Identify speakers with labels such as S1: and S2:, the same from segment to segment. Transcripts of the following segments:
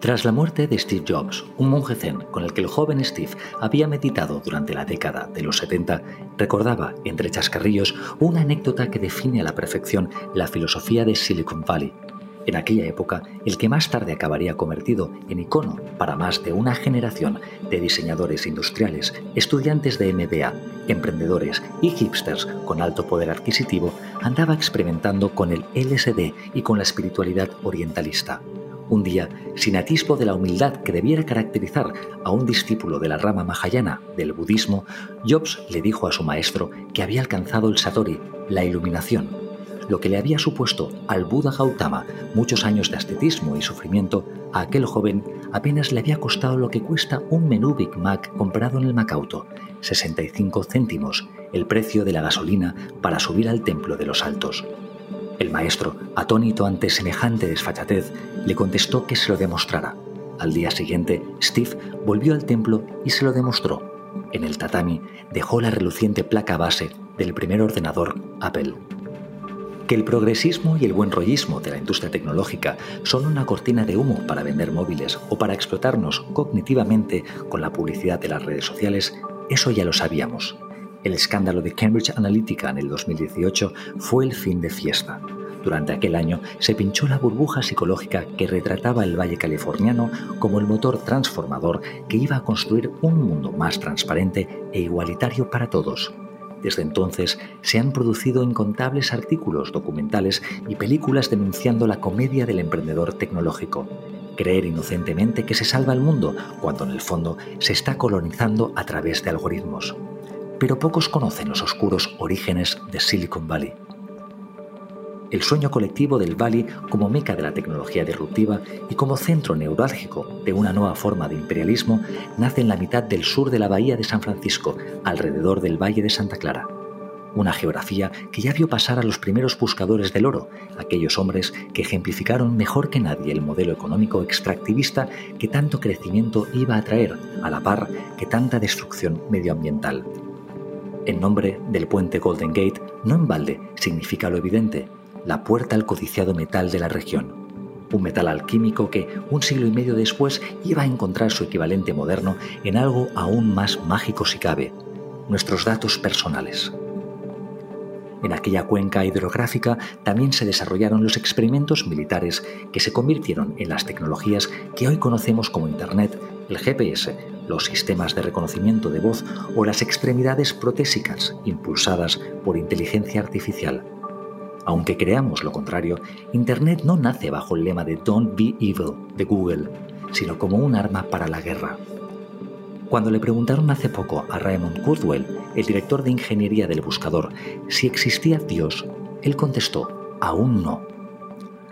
S1: Tras la muerte de Steve Jobs, un monje zen con el que el joven Steve había meditado durante la década de los 70, recordaba, entre chascarrillos, una anécdota que define a la perfección la filosofía de Silicon Valley. En aquella época, el que más tarde acabaría convertido en icono para más de una generación de diseñadores industriales, estudiantes de MBA, emprendedores y hipsters con alto poder adquisitivo, andaba experimentando con el LSD y con la espiritualidad orientalista un día, sin atisbo de la humildad que debiera caracterizar a un discípulo de la rama mahayana del budismo, Jobs le dijo a su maestro que había alcanzado el Satori, la iluminación, lo que le había supuesto al Buda Gautama muchos años de ascetismo y sufrimiento, a aquel joven apenas le había costado lo que cuesta un menú Big Mac comprado en el Macauto, 65 céntimos, el precio de la gasolina para subir al templo de los altos. El maestro, atónito ante semejante desfachatez, le contestó que se lo demostrara. Al día siguiente, Steve volvió al templo y se lo demostró. En el tatami dejó la reluciente placa base del primer ordenador Apple. Que el progresismo y el buen rollismo de la industria tecnológica son una cortina de humo para vender móviles o para explotarnos cognitivamente con la publicidad de las redes sociales, eso ya lo sabíamos. El escándalo de Cambridge Analytica en el 2018 fue el fin de fiesta. Durante aquel año se pinchó la burbuja psicológica que retrataba el Valle Californiano como el motor transformador que iba a construir un mundo más transparente e igualitario para todos. Desde entonces se han producido incontables artículos, documentales y películas denunciando la comedia del emprendedor tecnológico. Creer inocentemente que se salva el mundo cuando en el fondo se está colonizando a través de algoritmos pero pocos conocen los oscuros orígenes de Silicon Valley. El sueño colectivo del Valley como meca de la tecnología disruptiva y como centro neurálgico de una nueva forma de imperialismo nace en la mitad del sur de la bahía de San Francisco, alrededor del Valle de Santa Clara. Una geografía que ya vio pasar a los primeros buscadores del oro, aquellos hombres que ejemplificaron mejor que nadie el modelo económico extractivista que tanto crecimiento iba a traer, a la par que tanta destrucción medioambiental. El nombre del puente Golden Gate no en balde significa lo evidente, la puerta al codiciado metal de la región. Un metal alquímico que, un siglo y medio después, iba a encontrar su equivalente moderno en algo aún más mágico si cabe, nuestros datos personales. En aquella cuenca hidrográfica también se desarrollaron los experimentos militares que se convirtieron en las tecnologías que hoy conocemos como Internet, el GPS, los sistemas de reconocimiento de voz o las extremidades protésicas impulsadas por inteligencia artificial. Aunque creamos lo contrario, Internet no nace bajo el lema de Don't be evil de Google, sino como un arma para la guerra. Cuando le preguntaron hace poco a Raymond Kurzweil, el director de ingeniería del buscador, si existía Dios, él contestó, aún no.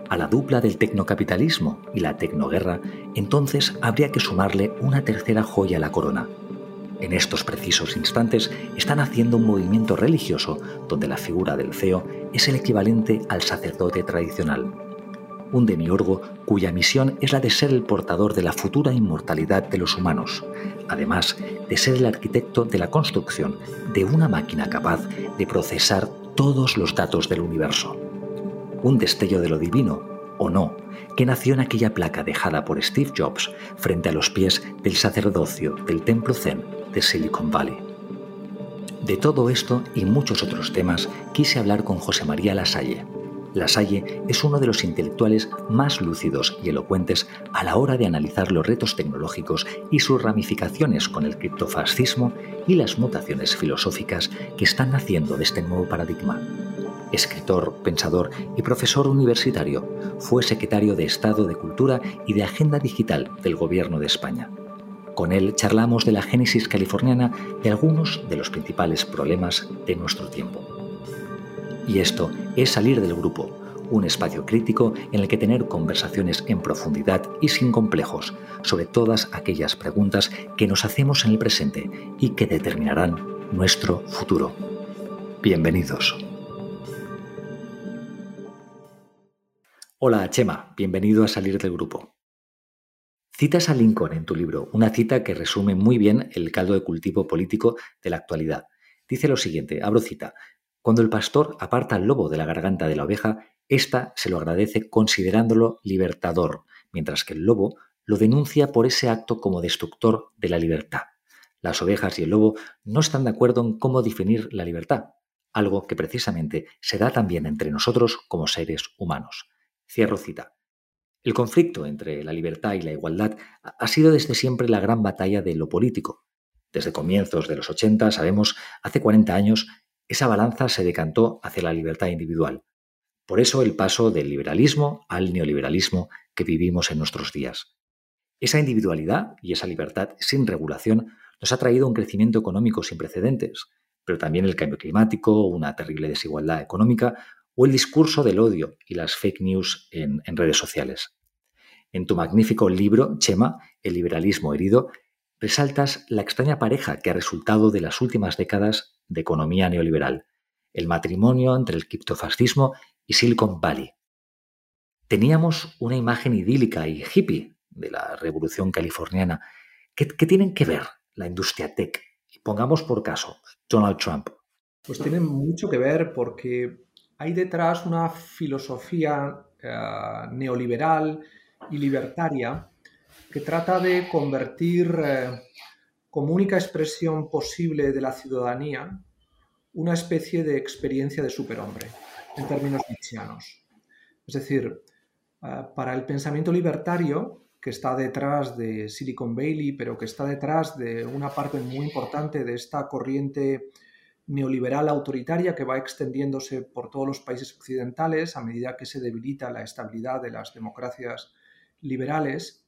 S1: A la dupla del tecnocapitalismo y la tecnoguerra, entonces habría que sumarle una tercera joya a la corona. En estos precisos instantes están haciendo un movimiento religioso donde la figura del CEO es el equivalente al sacerdote tradicional. Un demiurgo cuya misión es la de ser el portador de la futura inmortalidad de los humanos, además de ser el arquitecto de la construcción de una máquina capaz de procesar todos los datos del universo un destello de lo divino, o no, que nació en aquella placa dejada por Steve Jobs frente a los pies del sacerdocio del templo Zen de Silicon Valley. De todo esto y muchos otros temas quise hablar con José María Lasalle. Lasalle es uno de los intelectuales más lúcidos y elocuentes a la hora de analizar los retos tecnológicos y sus ramificaciones con el criptofascismo y las mutaciones filosóficas que están naciendo de este nuevo paradigma escritor, pensador y profesor universitario, fue secretario de Estado de Cultura y de Agenda Digital del Gobierno de España. Con él charlamos de la génesis californiana de algunos de los principales problemas de nuestro tiempo. Y esto es salir del grupo, un espacio crítico en el que tener conversaciones en profundidad y sin complejos sobre todas aquellas preguntas que nos hacemos en el presente y que determinarán nuestro futuro. Bienvenidos. Hola Chema, bienvenido a Salir del Grupo. Citas a Lincoln en tu libro, una cita que resume muy bien el caldo de cultivo político de la actualidad. Dice lo siguiente, abro cita, cuando el pastor aparta al lobo de la garganta de la oveja, ésta se lo agradece considerándolo libertador, mientras que el lobo lo denuncia por ese acto como destructor de la libertad. Las ovejas y el lobo no están de acuerdo en cómo definir la libertad, algo que precisamente se da también entre nosotros como seres humanos. Cierro cita. El conflicto entre la libertad y la igualdad ha sido desde siempre la gran batalla de lo político. Desde comienzos de los 80, sabemos, hace 40 años, esa balanza se decantó hacia la libertad individual. Por eso el paso del liberalismo al neoliberalismo que vivimos en nuestros días. Esa individualidad y esa libertad sin regulación nos ha traído un crecimiento económico sin precedentes, pero también el cambio climático, una terrible desigualdad económica o el discurso del odio y las fake news en, redes sociales. En tu magnífico libro, Chema, El liberalismo herido, resaltas la extraña pareja que ha resultado de las últimas décadas de economía neoliberal, el matrimonio entre el criptofascismo y Silicon Valley. Teníamos una imagen idílica y hippie de la revolución californiana. ¿Qué, qué tienen que ver la industria tech? Pongamos por caso Donald Trump.
S2: Pues tienen mucho que ver porque hay detrás una filosofía eh, neoliberal y libertaria que trata de convertir eh, como única expresión posible de la ciudadanía una especie de experiencia de superhombre, en términos nietzscheanos. Es decir, eh, para el pensamiento libertario, que está detrás de Silicon Valley, pero que está detrás de una parte muy importante de esta corriente neoliberal autoritaria que va extendiéndose por todos los países occidentales a medida que se debilita la estabilidad de las democracias liberales,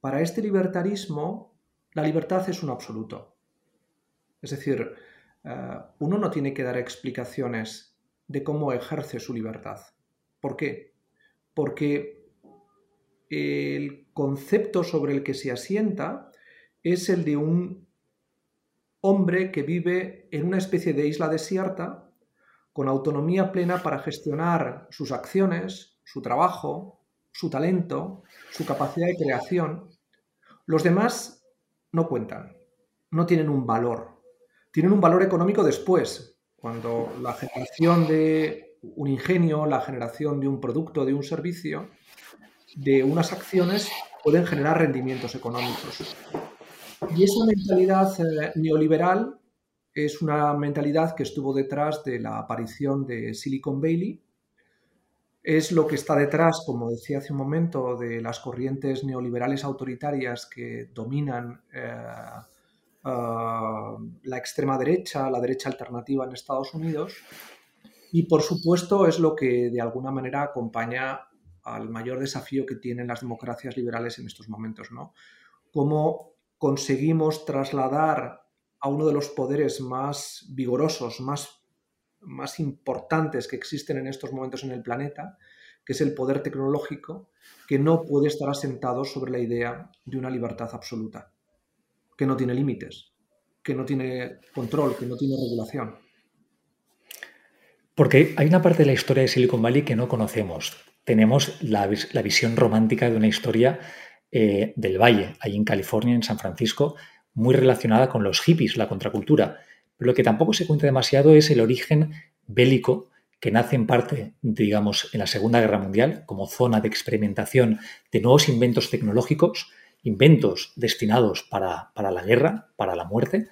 S2: para este libertarismo la libertad es un absoluto. Es decir, eh, uno no tiene que dar explicaciones de cómo ejerce su libertad. ¿Por qué? Porque el concepto sobre el que se asienta es el de un hombre que vive en una especie de isla desierta con autonomía plena para gestionar sus acciones, su trabajo, su talento, su capacidad de creación. Los demás no cuentan, no tienen un valor. Tienen un valor económico después, cuando la generación de un ingenio, la generación de un producto, de un servicio, de unas acciones pueden generar rendimientos económicos. Y esa mentalidad eh, neoliberal es una mentalidad que estuvo detrás de la aparición de Silicon Valley. Es lo que está detrás, como decía hace un momento, de las corrientes neoliberales autoritarias que dominan eh, eh, la extrema derecha, la derecha alternativa en Estados Unidos. Y por supuesto es lo que de alguna manera acompaña al mayor desafío que tienen las democracias liberales en estos momentos, ¿no? Cómo conseguimos trasladar a uno de los poderes más vigorosos, más, más importantes que existen en estos momentos en el planeta, que es el poder tecnológico, que no puede estar asentado sobre la idea de una libertad absoluta, que no tiene límites, que no tiene control, que no tiene regulación.
S1: Porque hay una parte de la historia de Silicon Valley que no conocemos, tenemos la, visión romántica de una historia eh, del Valle, ahí en California, en San Francisco, muy relacionada con los hippies, la contracultura. Pero lo que tampoco se cuenta demasiado es el origen bélico que nace en parte, digamos, en la Segunda Guerra Mundial, como zona de experimentación de nuevos inventos tecnológicos, inventos destinados para, para la guerra, para la muerte.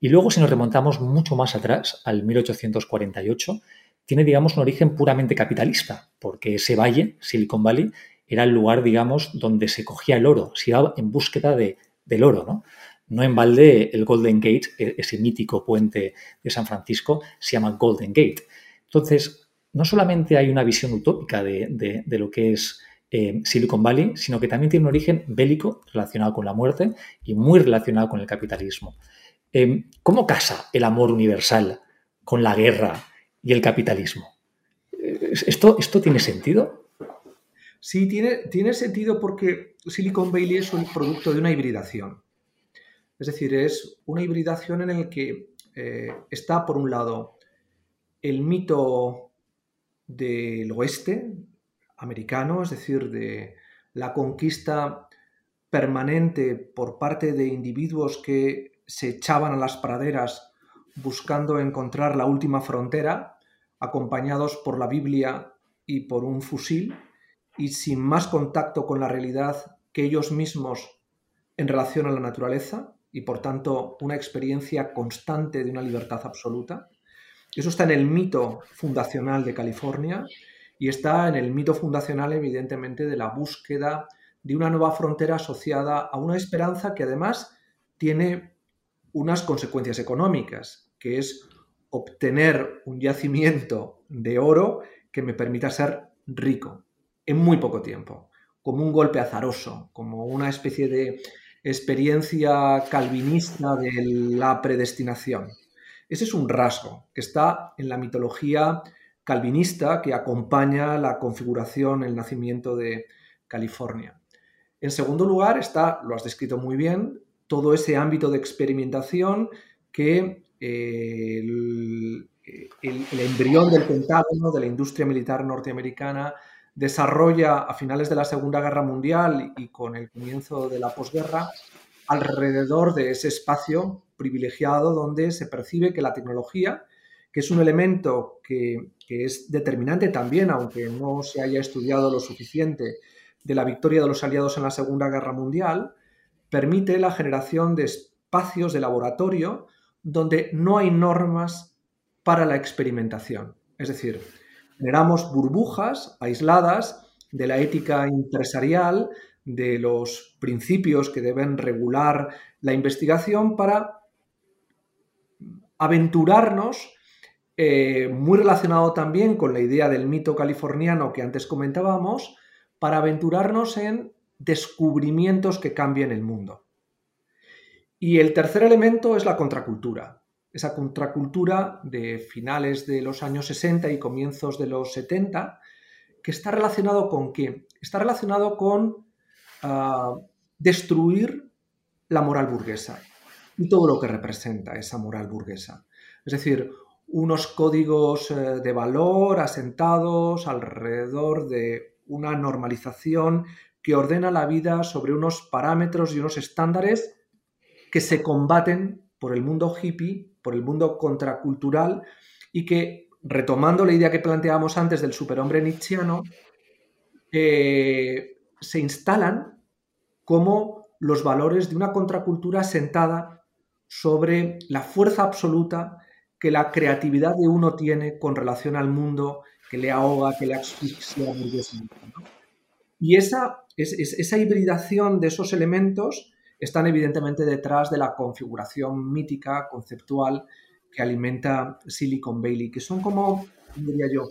S1: Y luego, si nos remontamos mucho más atrás, al 1848, tiene, digamos, un origen puramente capitalista, porque ese valle, Silicon Valley, era el lugar, digamos, donde se cogía el oro, se iba en búsqueda de, del oro, ¿no? No en balde el Golden Gate, e, ese mítico puente de San Francisco, se llama Golden Gate. Entonces, no solamente hay una visión utópica de, lo que es eh, Silicon Valley, sino que también tiene un origen bélico relacionado con la muerte y muy relacionado con el capitalismo. Eh, ¿Cómo casa el amor universal con la guerra y el capitalismo. ¿Esto, esto tiene sentido?
S2: Sí, tiene, tiene sentido porque Silicon Valley es un producto de una hibridación. Es decir, es una hibridación en el que eh, está, por un lado, el mito del oeste americano, es decir, de la conquista permanente por parte de individuos que se echaban a las praderas buscando encontrar la última frontera, acompañados por la Biblia y por un fusil, y sin más contacto con la realidad que ellos mismos en relación a la naturaleza y por tanto una experiencia constante de una libertad absoluta. Eso está en el mito fundacional de California y está en el mito fundacional evidentemente de la búsqueda de una nueva frontera asociada a una esperanza que además tiene unas consecuencias económicas, que es obtener un yacimiento de oro que me permita ser rico en muy poco tiempo, como un golpe azaroso, como una especie de experiencia calvinista de la predestinación. Ese es un rasgo que está en la mitología calvinista que acompaña la configuración, el nacimiento de California. En segundo lugar está, lo has descrito muy bien, todo ese ámbito de experimentación que eh, el, el, embrión del Pentágono, de la industria militar norteamericana, desarrolla a finales de la Segunda Guerra Mundial y con el comienzo de la posguerra alrededor de ese espacio privilegiado donde se percibe que la tecnología, que es un elemento que, es determinante también, aunque no se haya estudiado lo suficiente, de la victoria de los aliados en la Segunda Guerra Mundial, permite la generación de espacios de laboratorio donde no hay normas para la experimentación. Es decir, generamos burbujas aisladas de la ética empresarial, de los principios que deben regular la investigación para aventurarnos, eh, muy relacionado también con la idea del mito californiano que antes comentábamos, para aventurarnos en descubrimientos que cambien el mundo. Y el tercer elemento es la contracultura esa contracultura de finales de los años 60 y comienzos de los 70, que está relacionado con qué? Está relacionado con ah, destruir la moral burguesa y todo lo que representa esa moral burguesa. Es decir, unos códigos eh, de valor asentados alrededor de una normalización que ordena la vida sobre unos parámetros y unos estándares que se combaten por el mundo hippie por el mundo contracultural y que, retomando la idea que planteábamos antes del superhombre nietzscheano, eh, se instalan como los valores de una contracultura sentada sobre la fuerza absoluta que la creatividad de uno tiene con relación al mundo que le ahoga, que le asfixia Y esa, esa hibridación de esos elementos están evidentemente detrás de la configuración mítica, conceptual, que alimenta Silicon Valley, que son como, diría yo,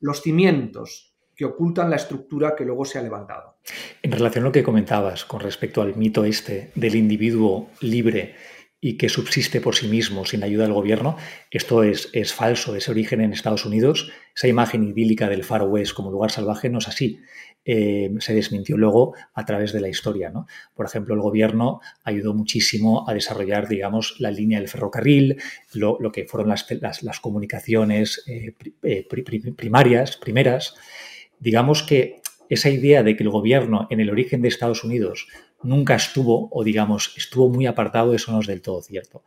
S2: los cimientos que ocultan la estructura que luego se ha levantado.
S1: En relación a lo que comentabas con respecto al mito este del individuo libre y que subsiste por sí mismo sin ayuda del gobierno, esto es, es falso, ese origen en Estados Unidos, esa imagen idílica del Far West como lugar salvaje no es así. Eh, se desmintió luego a través de la historia. ¿no? Por ejemplo, el gobierno ayudó muchísimo a desarrollar, digamos, la línea del ferrocarril, lo, que fueron las, las, comunicaciones eh, eh, primarias, primeras. Digamos que esa idea de que el gobierno en el origen de Estados Unidos nunca estuvo, o digamos, estuvo muy apartado, eso no es del todo cierto.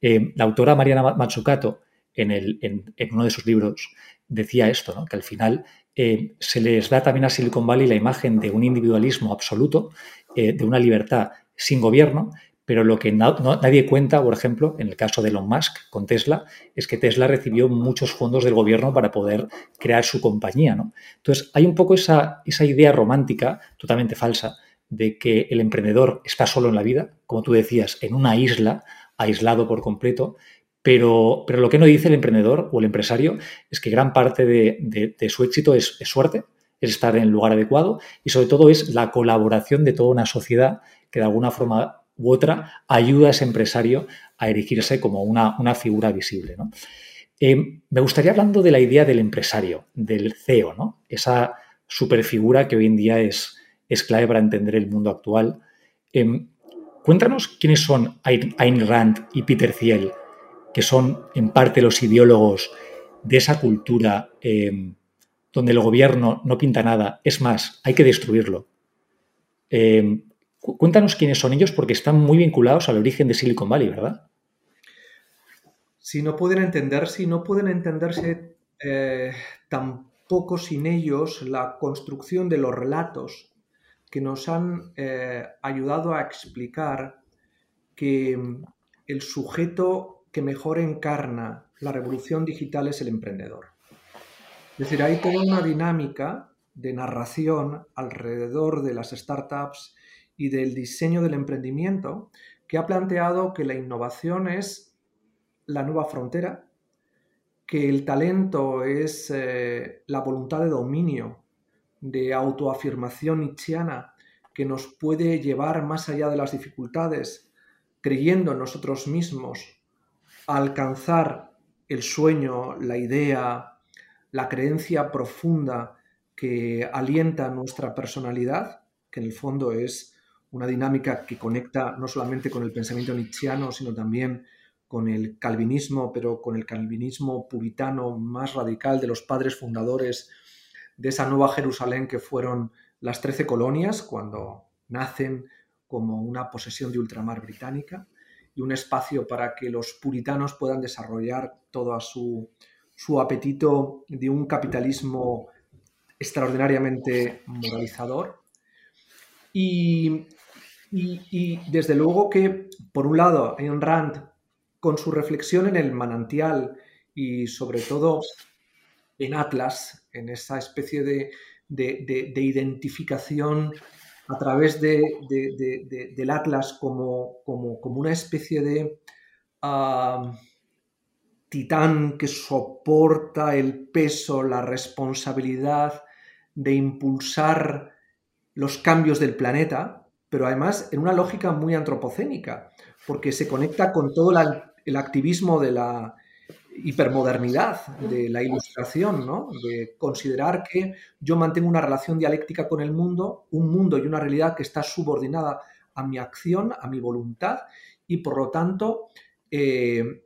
S1: Eh, la autora Mariana Matsukato, en, el, en, uno de sus libros, decía esto, que al final eh, se les da también a Silicon Valley la imagen de un individualismo absoluto, eh, de una libertad sin gobierno, pero lo que nadie cuenta, por ejemplo, en el caso de Elon Musk con Tesla, es que Tesla recibió muchos fondos del gobierno para poder crear su compañía. ¿no? Entonces, hay un poco esa, esa idea romántica, totalmente falsa, de que el emprendedor está solo en la vida, como tú decías, en una isla, aislado por completo, pero, pero lo que no dice el emprendedor o el empresario es que gran parte de, su éxito es, suerte, es estar en el lugar adecuado y sobre todo es la colaboración de toda una sociedad que de alguna forma u otra ayuda a ese empresario a erigirse como una, una figura visible. Eh, me gustaría hablando de la idea del empresario, del CEO, ¿no? esa superfigura que hoy en día es, es clave para entender el mundo actual. Em, cuéntanos quiénes son Ayn Rand y Peter Thiel, que son en parte los ideólogos de esa cultura em, donde el gobierno no pinta nada, es más, hay que destruirlo. Em, cuéntanos quiénes son ellos porque están muy vinculados al origen de Silicon Valley, ¿verdad?
S2: Si no pueden entender, si no pueden entenderse eh, tampoco sin ellos la construcción de los relatos que nos han eh, ayudado a explicar que mm, el sujeto que mejor encarna la revolución digital es el emprendedor. Es decir, hay toda una dinámica de narración alrededor de las startups y del diseño del emprendimiento que ha planteado que la innovación es la nueva frontera, que el talento es eh, la voluntad de dominio, de autoafirmación nietzscheana, que nos puede llevar más allá de las dificultades, creyendo en nosotros mismos, a alcanzar el sueño, la idea, la creencia profunda que alienta nuestra personalidad, que en el fondo es una dinámica que conecta no solamente con el pensamiento nietzscheano, sino también con el calvinismo, pero con el calvinismo puritano más radical de los padres fundadores de esa nueva Jerusalén que fueron las trece colonias, cuando nacen como una posesión de ultramar británica y un espacio para que los puritanos puedan desarrollar todo su, su apetito de un capitalismo extraordinariamente moralizador. Y, y, desde luego que, por un lado, Ayn Rand, con su reflexión en el manantial y sobre todo en Atlas, en esa especie de, de, identificación a través del Atlas como, como, como, una especie de ah, titán que soporta el peso, la responsabilidad de impulsar los cambios del planeta, pero además en una lógica muy antropocénica, porque se conecta con todo el activismo de la hipermodernidad, de la ilustración, ¿no? de considerar que yo mantengo una relación dialéctica con el mundo, un mundo y una realidad que está subordinada a mi acción, a mi voluntad, y por lo tanto, eh,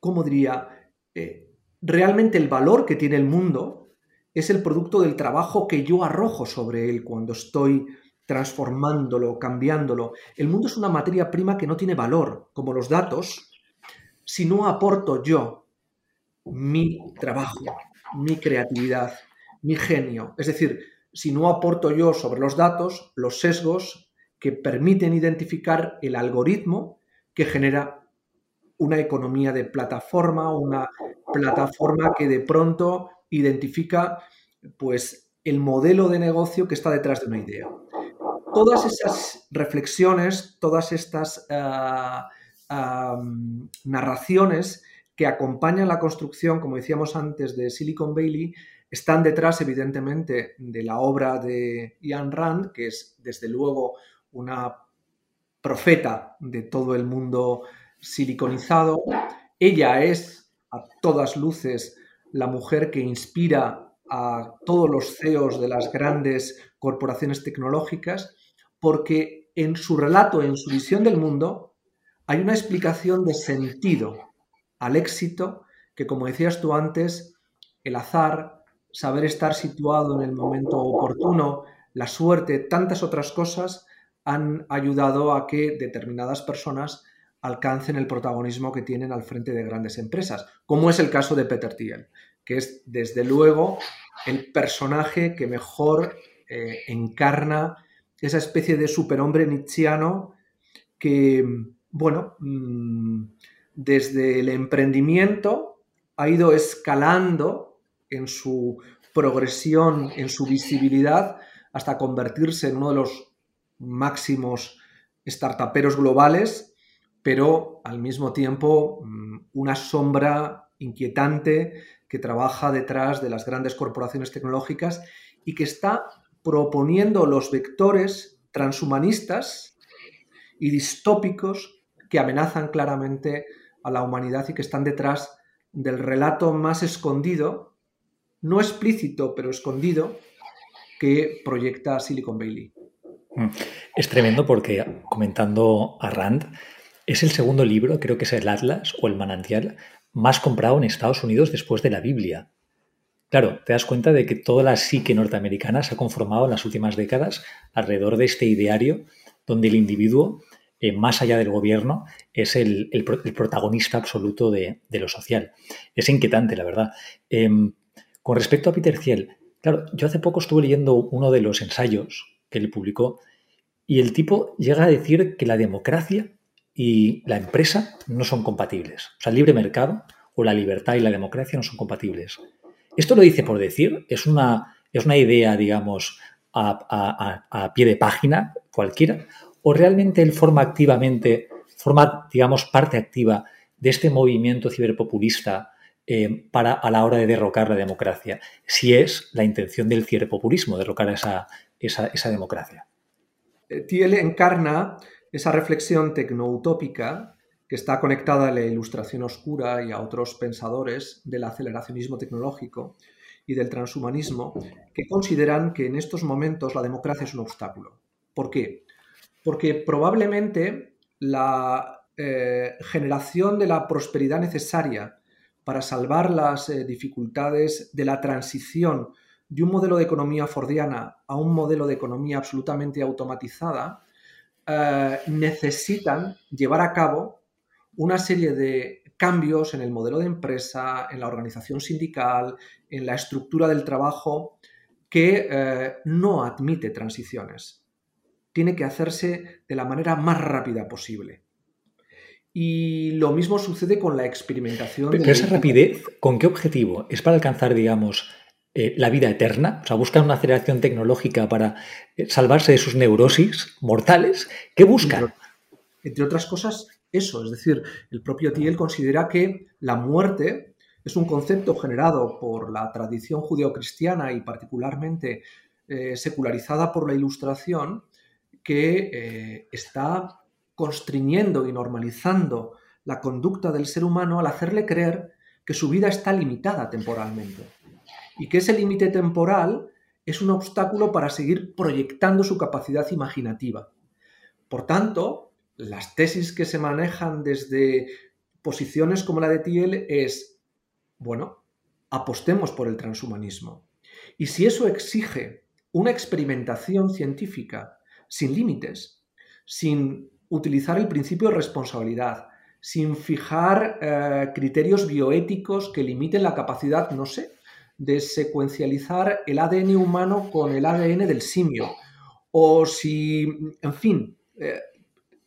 S2: ¿cómo diría? Eh, realmente el valor que tiene el mundo es el producto del trabajo que yo arrojo sobre él cuando estoy transformándolo, cambiándolo. El mundo es una materia prima que no tiene valor, como los datos, si no aporto yo mi trabajo, mi creatividad, mi genio. Es decir, si no aporto yo sobre los datos los sesgos que permiten identificar el algoritmo que genera una economía de plataforma, una plataforma que de pronto identifica pues el modelo de negocio que está detrás de una idea. Todas esas reflexiones, todas estas uh, narraciones que acompañan la construcción, como decíamos antes, de Silicon Valley, están detrás, evidentemente, de la obra de Ian Rand, que es, desde luego, una profeta de todo el mundo siliconizado. Ella es, a todas luces, la mujer que inspira a todos los CEOs de las grandes corporaciones tecnológicas, porque en su relato, en su visión del mundo, hay una explicación de sentido al éxito que, como decías tú antes, el azar, saber estar situado en el momento oportuno, la suerte, tantas otras cosas han ayudado a que determinadas personas alcancen el protagonismo que tienen al frente de grandes empresas, como es el caso de Peter Thiel, que es desde luego el personaje que mejor eh, encarna esa especie de superhombre nietzscheano que, bueno, mm, desde el emprendimiento ha ido escalando en su progresión, en su visibilidad, hasta convertirse en uno de los máximos startuperos globales pero al mismo tiempo mm, una sombra inquietante que trabaja detrás de las grandes corporaciones tecnológicas y que está proponiendo los vectores transhumanistas y distópicos que amenazan claramente a la humanidad y que están detrás del relato más escondido, no explícito, pero escondido, que proyecta Silicon Valley.
S1: Mm. Es tremendo porque comentando a Rand, es el segundo libro, creo que es el Atlas o el Manantial, más comprado en Estados Unidos después de la Biblia. Claro, te das cuenta de que toda la psique norteamericana se ha conformado en las últimas décadas alrededor de este ideario donde el individuo, eh, más allá del gobierno, es el, protagonista absoluto de, lo social. Es inquietante, la verdad. Em, con respecto a Peter Thiel, Claro, yo hace poco estuve leyendo uno de los ensayos que él publicó y el tipo llega a decir que la democracia y la empresa no son compatibles. O sea, el libre mercado o la libertad y la democracia no son compatibles. Esto lo dice por decir, es una, es una idea, digamos, a, pie de página cualquiera, o realmente él forma activamente, forma, digamos, parte activa de este movimiento ciberpopulista eh, para a la hora de derrocar la democracia, si es la intención del ciberpopulismo, derrocar esa, esa, democracia.
S2: Eh, Thiel encarna esa reflexión tecnoutópica que está conectada a la ilustración oscura y a otros pensadores del aceleracionismo tecnológico y del transhumanismo que consideran que en estos momentos la democracia es un obstáculo. ¿Por qué? Porque probablemente la eh, generación de la prosperidad necesaria para salvar las eh, dificultades de la transición de un modelo de economía fordiana a un modelo de economía absolutamente automatizada, eh, necesitan llevar a cabo una serie de cambios en el modelo de empresa, en la organización sindical, en la estructura del trabajo, que eh, no admite transiciones. Tiene que hacerse de la manera más rápida posible. Y lo mismo sucede con la experimentación.
S1: Pero esa rapidez, ¿con qué objetivo? ¿Es para alcanzar, digamos, eh, la vida eterna? O sea, buscan una aceleración tecnológica para eh, salvarse de sus neurosis mortales. ¿Qué buscan?
S2: Entre, otras cosas, eso. Es decir, el propio Thiel considera que la muerte es un concepto generado por la tradición judeocristiana y particularmente eh, secularizada por la Ilustración que está constriñendo y normalizando la conducta del ser humano al hacerle creer que su vida está limitada temporalmente y que ese límite temporal es un obstáculo para seguir proyectando su capacidad imaginativa. Por tanto, las tesis que se manejan desde posiciones como la de Thiel es, bueno, apostemos por el transhumanismo. Y si eso exige una experimentación científica sin límites, sin utilizar el principio de responsabilidad, sin fijar eh, criterios bioéticos que limiten la capacidad, no sé, de secuencializar el ADN humano con el ADN del simio. O si, en fin, eh,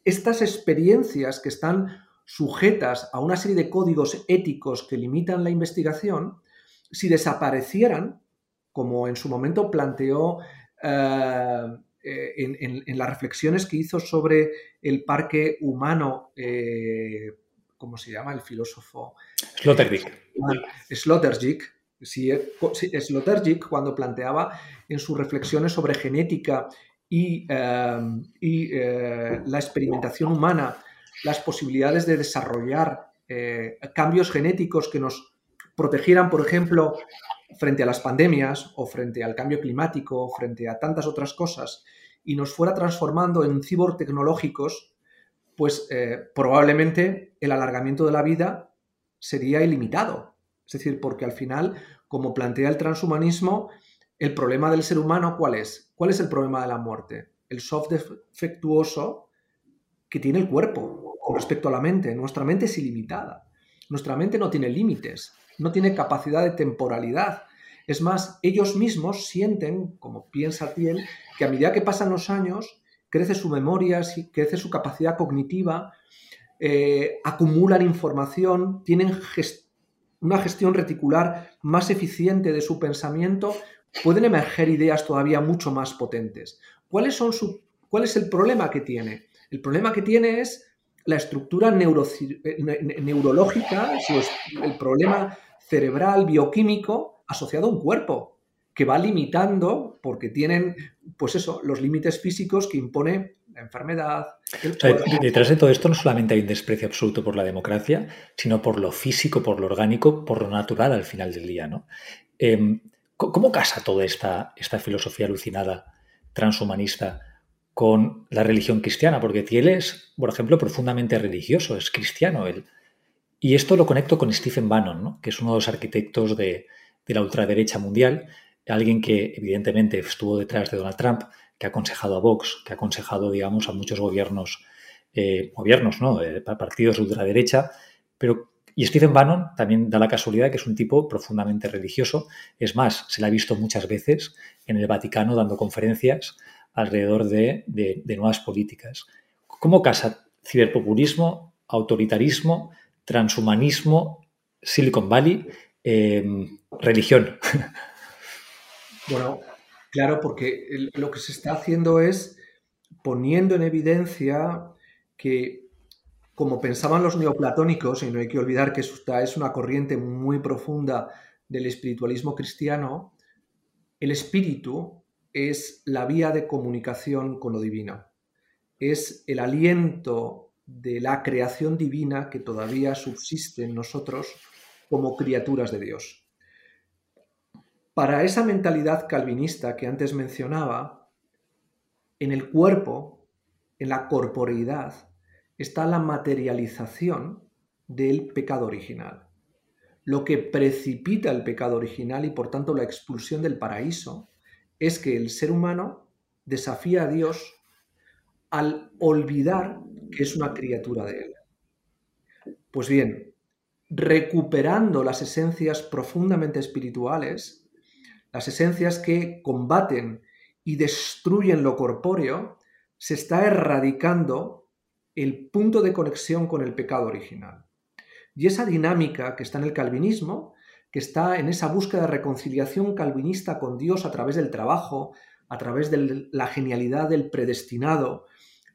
S2: estas experiencias que están sujetas a una serie de códigos éticos que limitan la investigación, si desaparecieran, como en su momento planteó eh, eh, en, las reflexiones que hizo sobre el parque humano, ¿cómo se llama el filósofo?
S1: Sloterdijk.
S2: Sloterdijk, si, Sloterdijk, cuando planteaba en sus reflexiones sobre genética y, eh, la experimentación humana las posibilidades de desarrollar eh, cambios genéticos que nos protegieran, por ejemplo, frente a las pandemias o frente al cambio climático, o frente a tantas otras cosas, y nos fuera transformando en cibor tecnológicos, pues eh, probablemente el alargamiento de la vida sería ilimitado. Es decir, porque al final, como plantea el transhumanismo, el problema del ser humano, ¿cuál es? ¿Cuál es el problema de la muerte? El soft defectuoso que tiene el cuerpo con respecto a la mente. Nuestra mente es ilimitada. Nuestra mente no tiene límites, no tiene capacidad de temporalidad. Es más, ellos mismos sienten, como piensa Thiel, que a medida que pasan los años, crece su memoria, crece su capacidad cognitiva, eh, acumulan información, tienen una gestión reticular más eficiente de su pensamiento, pueden emerger ideas todavía mucho más potentes. ¿Cuáles son su, ¿Cuál es el problema que tiene? El problema que tiene es la estructura eh, neurológica, el problema cerebral, bioquímico, asociado a un cuerpo, que va limitando, porque tienen, pues eso, los límites físicos que impone la enfermedad.
S1: detrás de todo esto no solamente hay un desprecio absoluto por la democracia, sino por lo físico, por lo orgánico, por lo natural al final del día. ¿no? Em, ¿Cómo casa toda esta, esta filosofía alucinada transhumanista con la religión cristiana? Porque Thiel es, por ejemplo, profundamente religioso, es cristiano él. Y esto lo conecto con Stephen Bannon, que es uno de los arquitectos de, la ultraderecha mundial, alguien que evidentemente estuvo detrás de Donald Trump, que ha aconsejado a Vox, que ha aconsejado, digamos, a muchos gobiernos, eh, gobiernos, ¿no? partidos de ultraderecha, pero y Stephen Bannon también da la casualidad que es un tipo profundamente religioso. Es más, se le ha visto muchas veces en el Vaticano dando conferencias alrededor de, nuevas políticas. ¿Cómo casa ciberpopulismo, autoritarismo, transhumanismo, Silicon Valley, em, religión?
S2: Bueno, claro, porque lo que se está haciendo es poniendo en evidencia que como pensaban los neoplatónicos, y no hay que olvidar que esta es una corriente muy profunda del espiritualismo cristiano, el espíritu es la vía de comunicación con lo divino. Es el aliento de la creación divina que todavía subsiste en nosotros como criaturas de Dios. Para esa mentalidad calvinista que antes mencionaba, en el cuerpo, en la corporeidad, está la materialización del pecado original. Lo que precipita el pecado original y por tanto la expulsión del paraíso es que el ser humano desafía a Dios al olvidar que es una criatura de Él. Pues bien, recuperando las esencias profundamente espirituales, las esencias que combaten y destruyen lo corpóreo, se está erradicando el punto de conexión con el pecado original. Y esa dinámica que está en el calvinismo, que está en esa búsqueda de reconciliación calvinista con Dios a través del trabajo, a través de la genialidad del predestinado,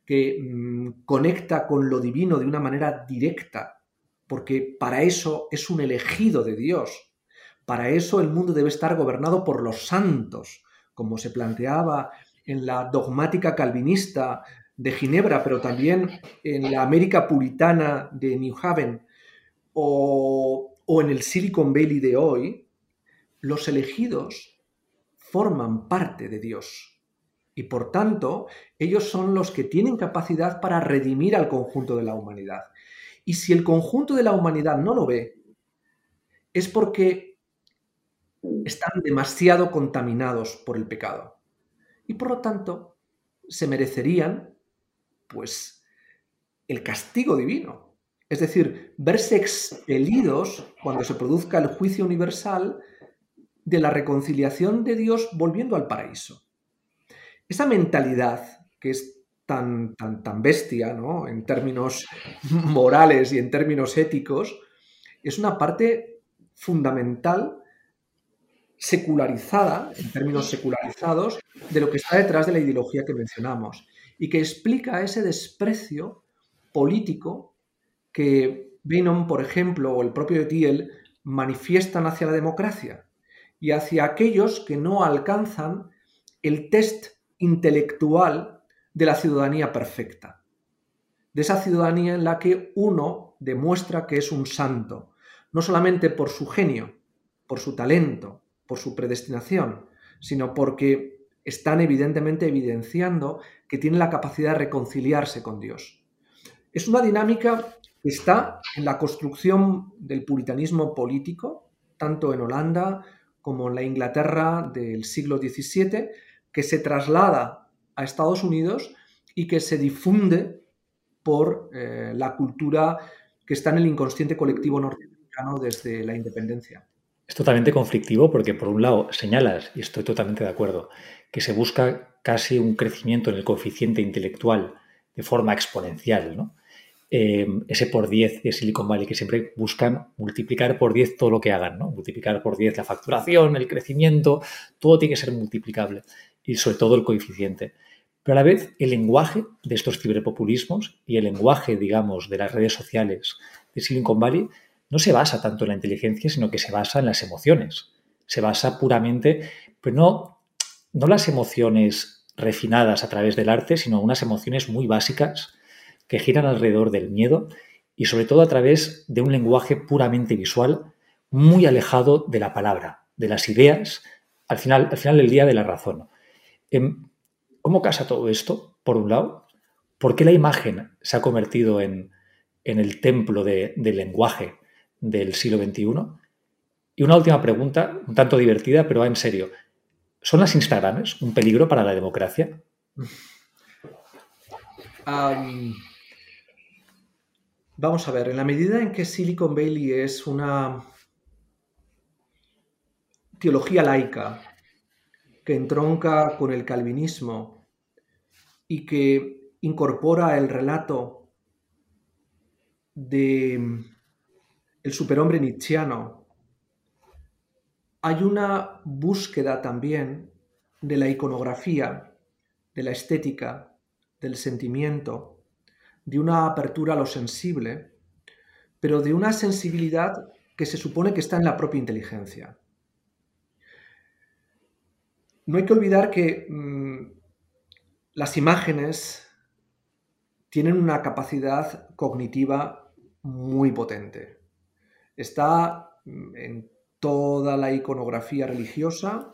S2: que mm, conecta con lo divino de una manera directa, porque para eso es un elegido de Dios. Para eso el mundo debe estar gobernado por los santos, como se planteaba en la dogmática calvinista de Ginebra, pero también en la América puritana de New Haven o, en el Silicon Valley de hoy, los elegidos forman parte de Dios. Y por tanto, ellos son los que tienen capacidad para redimir al conjunto de la humanidad. Y si el conjunto de la humanidad no lo ve, es porque están demasiado contaminados por el pecado. Y por lo tanto, se merecerían pues el castigo divino. Es decir, verse expelidos cuando se produzca el juicio universal de la reconciliación de Dios volviendo al paraíso. Esa mentalidad que es tan, tan, tan bestia ¿no? en términos morales y en términos éticos, es una parte fundamental secularizada, en términos secularizados, de lo que está detrás de la ideología que mencionamos y que explica ese desprecio político que Benon, por ejemplo, o el propio Thiel manifiestan hacia la democracia y hacia aquellos que no alcanzan el test intelectual de la ciudadanía perfecta, de esa ciudadanía en la que uno demuestra que es un santo, no solamente por su genio, por su talento, por su predestinación, sino porque están evidentemente evidenciando que tienen la capacidad de reconciliarse con Dios. Es una dinámica está en la construcción del puritanismo político, tanto en Holanda como en la Inglaterra del siglo XVII, que se traslada a Estados Unidos y que se difunde por eh, la cultura que está en el inconsciente colectivo norteamericano desde la independencia.
S1: Es totalmente conflictivo porque, por un lado, señalas, y estoy totalmente de acuerdo, que se busca casi un crecimiento en el coeficiente intelectual de forma exponencial, ¿no? Eh, ese por 10 de Silicon Valley que siempre buscan multiplicar por 10 todo lo que hagan, ¿no? Multiplicar por 10 la facturación, el crecimiento, todo tiene que ser multiplicable y sobre todo el coeficiente. Pero a la vez el lenguaje de estos ciberpopulismos y el lenguaje, digamos, de las redes sociales de Silicon Valley no se basa tanto en la inteligencia, sino que se basa en las emociones. Se basa puramente, pero no no las emociones refinadas a través del arte, sino unas emociones muy básicas que giran alrededor del miedo y sobre todo a través de un lenguaje puramente visual, muy alejado de la palabra, de las ideas, al final, al final del día de la razón. Em, ¿Cómo casa todo esto, por un lado? ¿Por qué la imagen se ha convertido en, el templo del lenguaje del siglo XXI? Y una última pregunta, un tanto divertida, pero va en serio. ¿Son las Instagrames un peligro para la democracia?
S2: Vamos a ver, en la medida en que Silicon Valley es una teología laica que entronca con el calvinismo y que incorpora el relato de el superhombre nietzscheano, hay una búsqueda también de la iconografía, de la estética, del sentimiento, de una apertura a lo sensible, pero de una sensibilidad que se supone que está en la propia inteligencia. No hay que olvidar que mm, las imágenes tienen una capacidad cognitiva muy potente. Está mm, en toda la iconografía religiosa,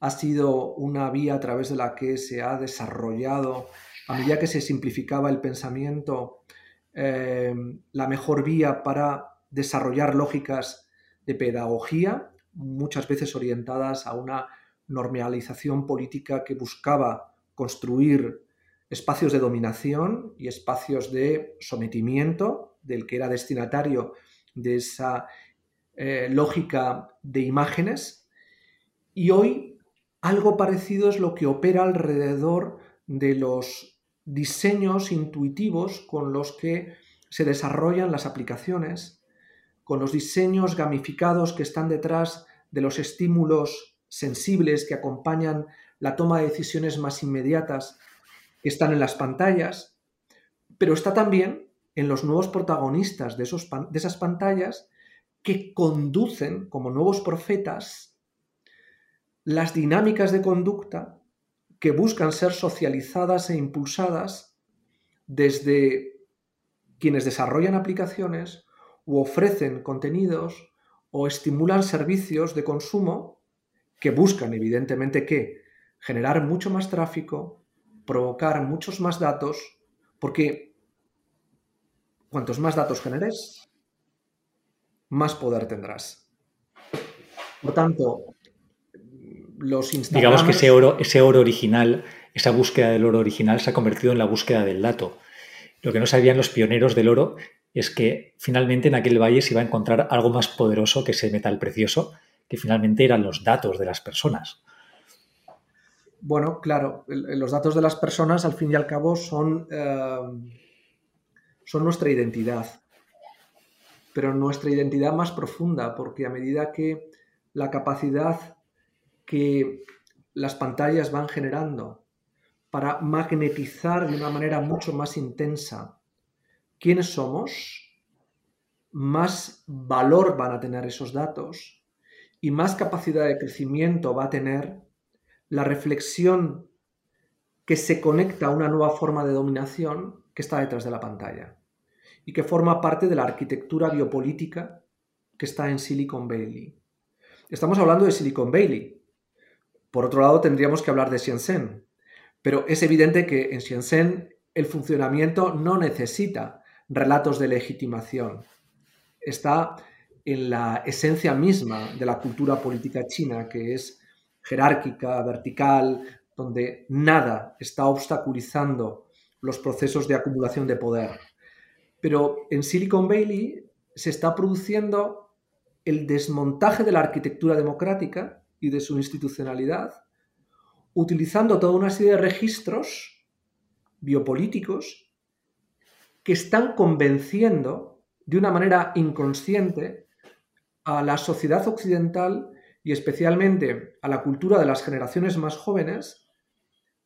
S2: ha sido una vía a través de la que se ha desarrollado a medida que se simplificaba el pensamiento, eh, la mejor vía para desarrollar lógicas de pedagogía, muchas veces orientadas a una normalización política que buscaba construir espacios de dominación y espacios de sometimiento del que era destinatario de esa eh, lógica de imágenes. Y hoy algo parecido es lo que opera alrededor de los diseños intuitivos con los que se desarrollan las aplicaciones, con los diseños gamificados que están detrás de los estímulos sensibles que acompañan la toma de decisiones más inmediatas que están en las pantallas, pero está también en los nuevos protagonistas de, esos, de esas pantallas que conducen como nuevos profetas las dinámicas de conducta que buscan ser socializadas e impulsadas desde quienes desarrollan aplicaciones u ofrecen contenidos o estimulan servicios de consumo que buscan evidentemente que generar mucho más tráfico, provocar muchos más datos, porque cuantos más datos generes, más poder tendrás. Por tanto,
S1: Digamos que ese oro, ese oro original, esa búsqueda del oro original se ha convertido en la búsqueda del dato. Lo que no sabían los pioneros del oro es que finalmente en aquel valle se iba a encontrar algo más poderoso que ese metal precioso, que finalmente eran los datos de las personas.
S2: Bueno, claro, los datos de las personas al fin y al cabo son, eh, son nuestra identidad, pero nuestra identidad más profunda, porque a medida que la capacidad que las pantallas van generando para magnetizar de una manera mucho más intensa quiénes somos, más valor van a tener esos datos y más capacidad de crecimiento va a tener la reflexión que se conecta a una nueva forma de dominación que está detrás de la pantalla y que forma parte de la arquitectura biopolítica que está en Silicon Valley. Estamos hablando de Silicon Valley, por otro lado, tendríamos que hablar de Shenzhen, pero es evidente que en Shenzhen el funcionamiento no necesita relatos de legitimación. Está en la esencia misma de la cultura política china, que es jerárquica, vertical, donde nada está obstaculizando los procesos de acumulación de poder. Pero en Silicon Valley se está produciendo el desmontaje de la arquitectura democrática y de su institucionalidad, utilizando toda una serie de registros biopolíticos que están convenciendo de una manera inconsciente a la sociedad occidental y especialmente a la cultura de las generaciones más jóvenes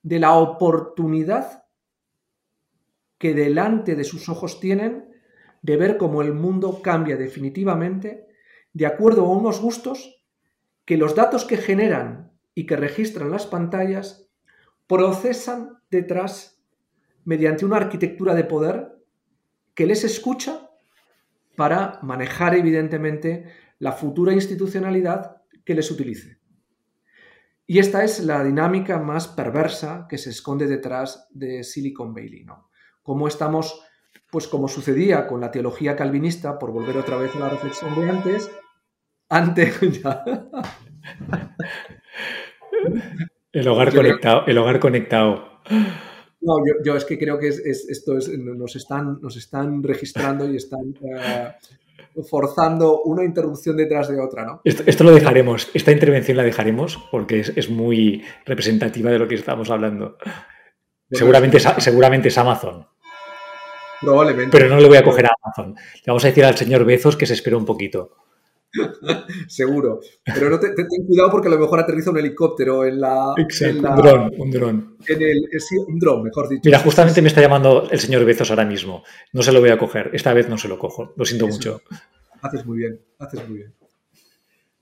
S2: de la oportunidad que delante de sus ojos tienen de ver cómo el mundo cambia definitivamente de acuerdo a unos gustos que los datos que generan y que registran las pantallas procesan detrás mediante una arquitectura de poder que les escucha para manejar evidentemente la futura institucionalidad que les utilice. Y esta es la dinámica más perversa que se esconde detrás de Silicon Valley, ¿no? Estamos, pues como sucedía con la teología calvinista, por volver otra vez a la reflexión de antes, antes
S1: El hogar conectado, el hogar conectado.
S2: No, yo, es que creo que esto es, nos, están, nos están registrando y están eh, forzando una interrupción detrás de otra, ¿no?
S1: Esto, lo dejaremos, esta intervención la dejaremos porque es, muy representativa de lo que estamos hablando. seguramente, es, seguramente es Amazon.
S2: Probablemente.
S1: Pero no le voy a coger a Amazon. Le vamos a decir al señor Bezos que se espere un poquito.
S2: Seguro. Pero no te, ten cuidado porque a lo mejor aterriza un helicóptero en la.
S1: Exacto, un dron, un dron.
S2: En el, eh, un dron, mejor dicho.
S1: Mira, justamente me está llamando el señor Bezos ahora mismo. No se lo voy a coger. Esta vez no se lo cojo. Lo siento mucho.
S2: Haces muy bien, haces muy bien.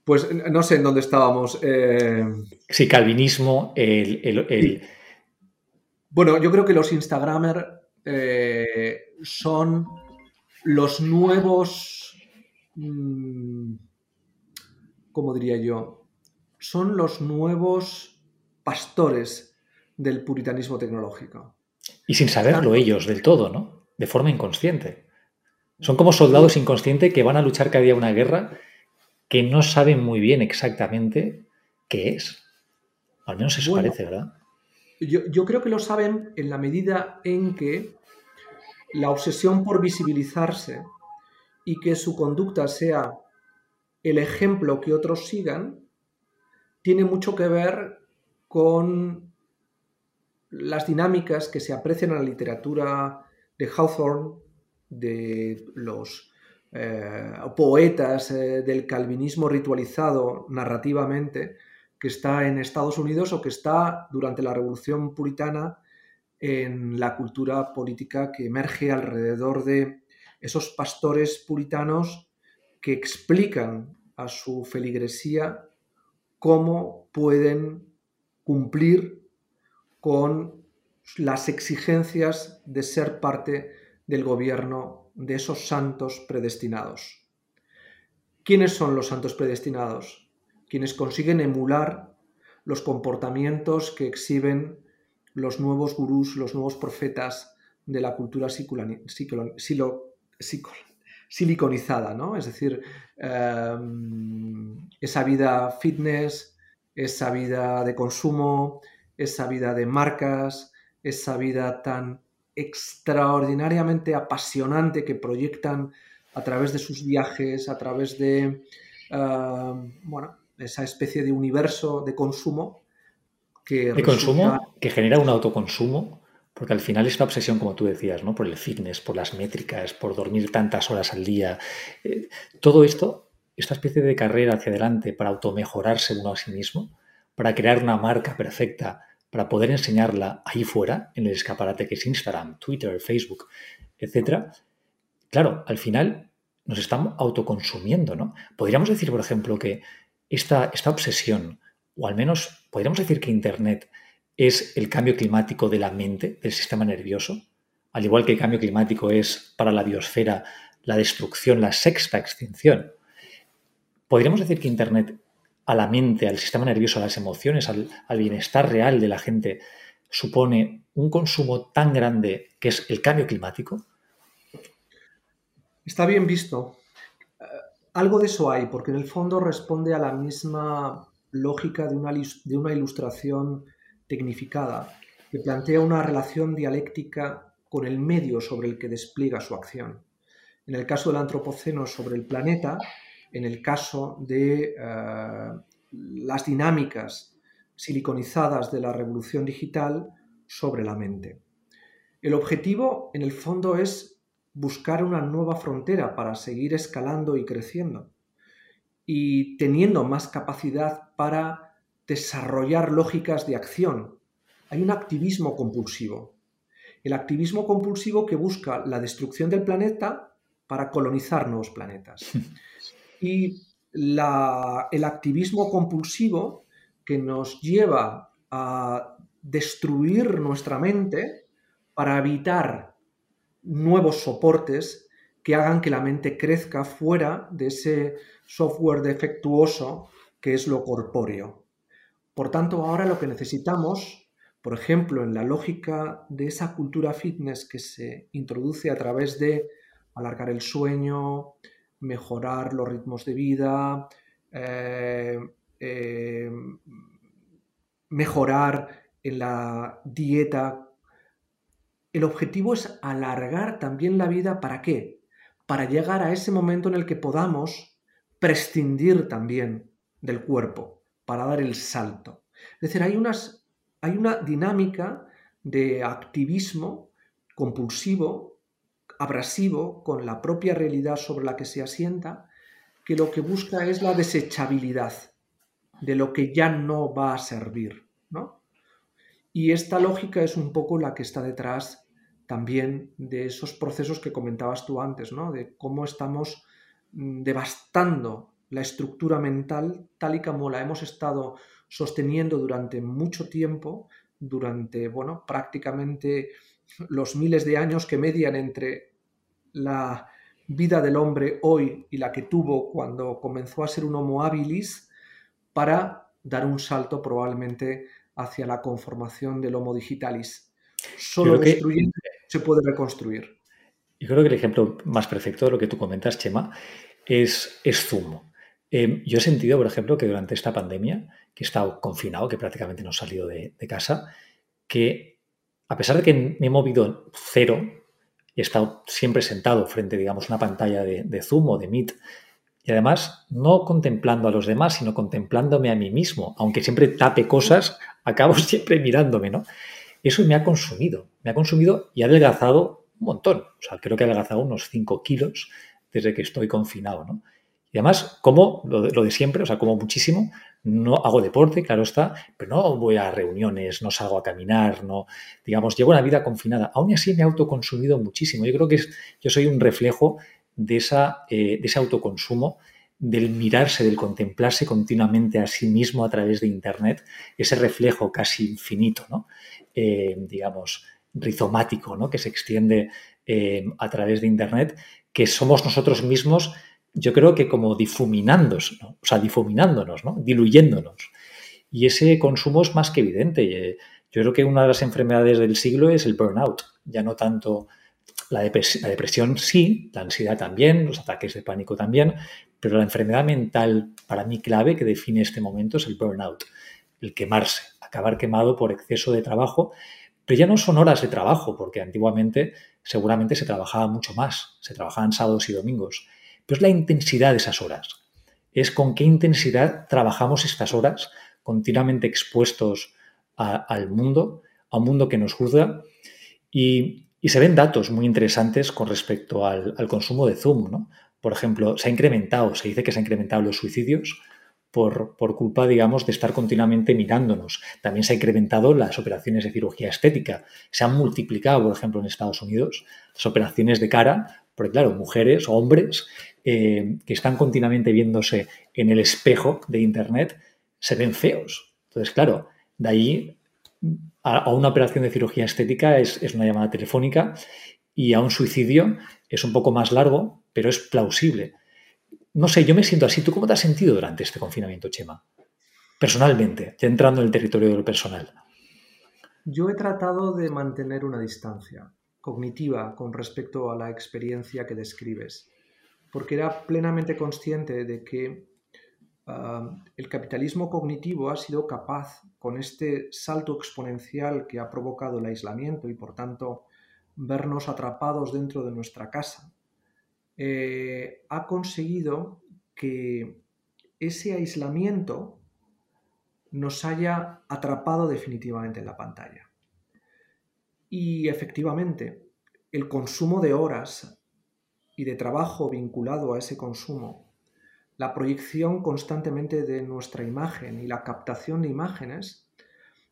S2: Pues no sé en dónde estábamos. Eh...
S1: Sí, calvinismo, el,
S2: Bueno, yo creo que los Instagramers eh, son los nuevos, ¿cómo diría yo? Son los nuevos pastores del puritanismo tecnológico.
S1: Y sin saberlo ellos del todo, ¿no? De forma inconsciente. Son como soldados inconscientes que van a luchar cada día una guerra que no saben muy bien exactamente qué es. Al menos eso parece, ¿verdad?
S2: Yo, creo que lo saben en la medida en que la obsesión por visibilizarse y que su conducta sea el ejemplo que otros sigan, tiene mucho que ver con las dinámicas que se aprecian en la literatura de Hawthorne, de los eh, poetas eh, del calvinismo ritualizado narrativamente, que está en Estados Unidos o que está durante la Revolución Puritana en la cultura política que emerge alrededor de esos pastores puritanos que explican a su feligresía cómo pueden cumplir con las exigencias de ser parte del gobierno de esos santos predestinados. ¿Quiénes son los santos predestinados? quienes consiguen emular los comportamientos que exhiben los nuevos gurús, los nuevos profetas de la cultura siliconizada, ¿no? Es decir, em, esa vida fitness, esa vida de consumo, esa vida de marcas, esa vida tan extraordinariamente apasionante que proyectan a través de sus viajes, a través de, em, bueno, esa especie de universo de consumo que...
S1: De consumo que genera un autoconsumo, porque al final es una obsesión, como tú decías, ¿no? por el fitness, por las métricas, por dormir tantas horas al día. Eh, todo esto, esta especie de carrera hacia adelante para automejorarse uno a sí mismo, para crear una marca perfecta, para poder enseñarla ahí fuera, en el escaparate que es Instagram, Twitter, Facebook, etc. Claro, al final nos estamos autoconsumiendo, ¿no? Podríamos decir, por ejemplo, que esta, obsesión, o al menos podríamos decir que Internet es el cambio climático de la mente, del sistema nervioso, al igual que el cambio climático es para la biosfera la destrucción, la sexta extinción. Podríamos decir que Internet a la mente, al sistema nervioso, a las emociones, al, al bienestar real de la gente, supone un consumo tan grande que es el cambio climático?
S2: Está bien visto. Algo de eso hay, porque en el fondo responde a la misma lógica de una, de una ilustración tecnificada, que plantea una relación dialéctica con el medio sobre el que despliega su acción. En el caso del antropoceno sobre el planeta, en el caso de eh, las dinámicas siliconizadas de la revolución digital sobre la mente. El objetivo, en el fondo, es buscar una nueva frontera para seguir escalando y creciendo y teniendo más capacidad para desarrollar lógicas de acción. Hay un activismo compulsivo. El activismo compulsivo que busca la destrucción del planeta para colonizar nuevos planetas. Y el activismo compulsivo que nos lleva a destruir nuestra mente para evitar nuevos soportes que hagan que la mente crezca fuera de ese software defectuoso que es lo corpóreo. Por tanto, ahora lo que necesitamos, por ejemplo, en la lógica de esa cultura fitness que se introduce a través de alargar el sueño, mejorar los ritmos de vida, eh, eh, mejorar en la dieta el objetivo es alargar también la vida. ¿Para qué? Para llegar a ese momento en el que podamos prescindir también del cuerpo, para dar el salto. Es decir, hay, unas, hay una dinámica de activismo compulsivo, abrasivo, con la propia realidad sobre la que se asienta, que lo que busca es la desechabilidad de lo que ya no va a servir. ¿no? Y esta lógica es un poco la que está detrás también de esos procesos que comentabas tú antes, ¿no? de cómo estamos mm, devastando la estructura mental tal y como la hemos estado sosteniendo durante mucho tiempo, durante, bueno, prácticamente los miles de años que median entre la vida del hombre hoy y la que tuvo cuando comenzó a ser un homo habilis para dar un salto probablemente hacia la conformación del homo digitalis. Solo destruyendo se puede reconstruir.
S1: Yo creo que el ejemplo más perfecto de lo que tú comentas, Chema, es, es Zoom. Em, yo he sentido, por ejemplo, que durante esta pandemia, que he estado confinado, que prácticamente no he salido de, casa, que a pesar de que me he movido cero, he estado siempre sentado frente, digamos, una pantalla de, Zoom o de Meet, y además no contemplando a los demás, sino contemplándome a mí mismo, aunque siempre tape cosas, acabo siempre mirándome, ¿no? Eso me ha consumido, me ha consumido y ha adelgazado un montón. O sea, creo que ha adelgazado unos 5 kilos desde que estoy confinado, ¿no? Y además, como lo de, siempre, o sea, como muchísimo, no hago deporte, claro está, pero no voy a reuniones, no salgo a caminar, no, digamos, llevo una vida confinada. Aún así me he autoconsumido muchísimo. Yo creo que es, yo soy un reflejo de, esa, eh, de ese autoconsumo, del mirarse, del contemplarse continuamente a sí mismo a través de Internet, ese reflejo casi infinito, ¿no? Eh, digamos, rizomático, ¿no? que se extiende eh, a través de Internet, que somos nosotros mismos, yo creo que como difuminándonos, ¿no? o sea, difuminándonos, ¿no? diluyéndonos. Y ese consumo es más que evidente. Yo creo que una de las enfermedades del siglo es el burnout, ya no tanto la, la, depresión sí, la ansiedad también, los ataques de pánico también, pero la enfermedad mental para mí clave que define este momento es el burnout, el quemarse, acabar quemado por exceso de trabajo, pero ya no son horas de trabajo, porque antiguamente seguramente se trabajaba mucho más, se trabajaban sábados y domingos, pero es la intensidad de esas horas, es con qué intensidad trabajamos estas horas continuamente expuestos al mundo, a un mundo que nos juzga y se ven datos muy interesantes con respecto al, al consumo de Zoom. ¿no? Por ejemplo, se ha incrementado, se dice que se han incrementado los suicidios por, por, culpa, digamos, de estar continuamente mirándonos. También se han incrementado las operaciones de cirugía estética. Se han multiplicado, por ejemplo, en Estados Unidos, las operaciones de cara, porque claro, mujeres o hombres eh, que están continuamente viéndose en el espejo de Internet se ven feos. Entonces, claro, de ahí a, una operación de cirugía estética es, es, una llamada telefónica y a un suicidio es un poco más largo, pero es plausible. No sé, yo me siento así. ¿Tú cómo te has sentido durante este confinamiento, Chema? Personalmente, ya entrando en el territorio de lo personal.
S2: Yo he tratado de mantener una distancia cognitiva con respecto a la experiencia que describes, porque era plenamente consciente de que el capitalismo cognitivo ha sido capaz, con este salto exponencial que ha provocado el aislamiento y por tanto vernos atrapados dentro de nuestra casa, eh, ha conseguido que ese aislamiento nos haya atrapado definitivamente en la pantalla. Y efectivamente, el consumo de horas y de trabajo vinculado a ese consumo la proyección constantemente de nuestra imagen y la captación de imágenes,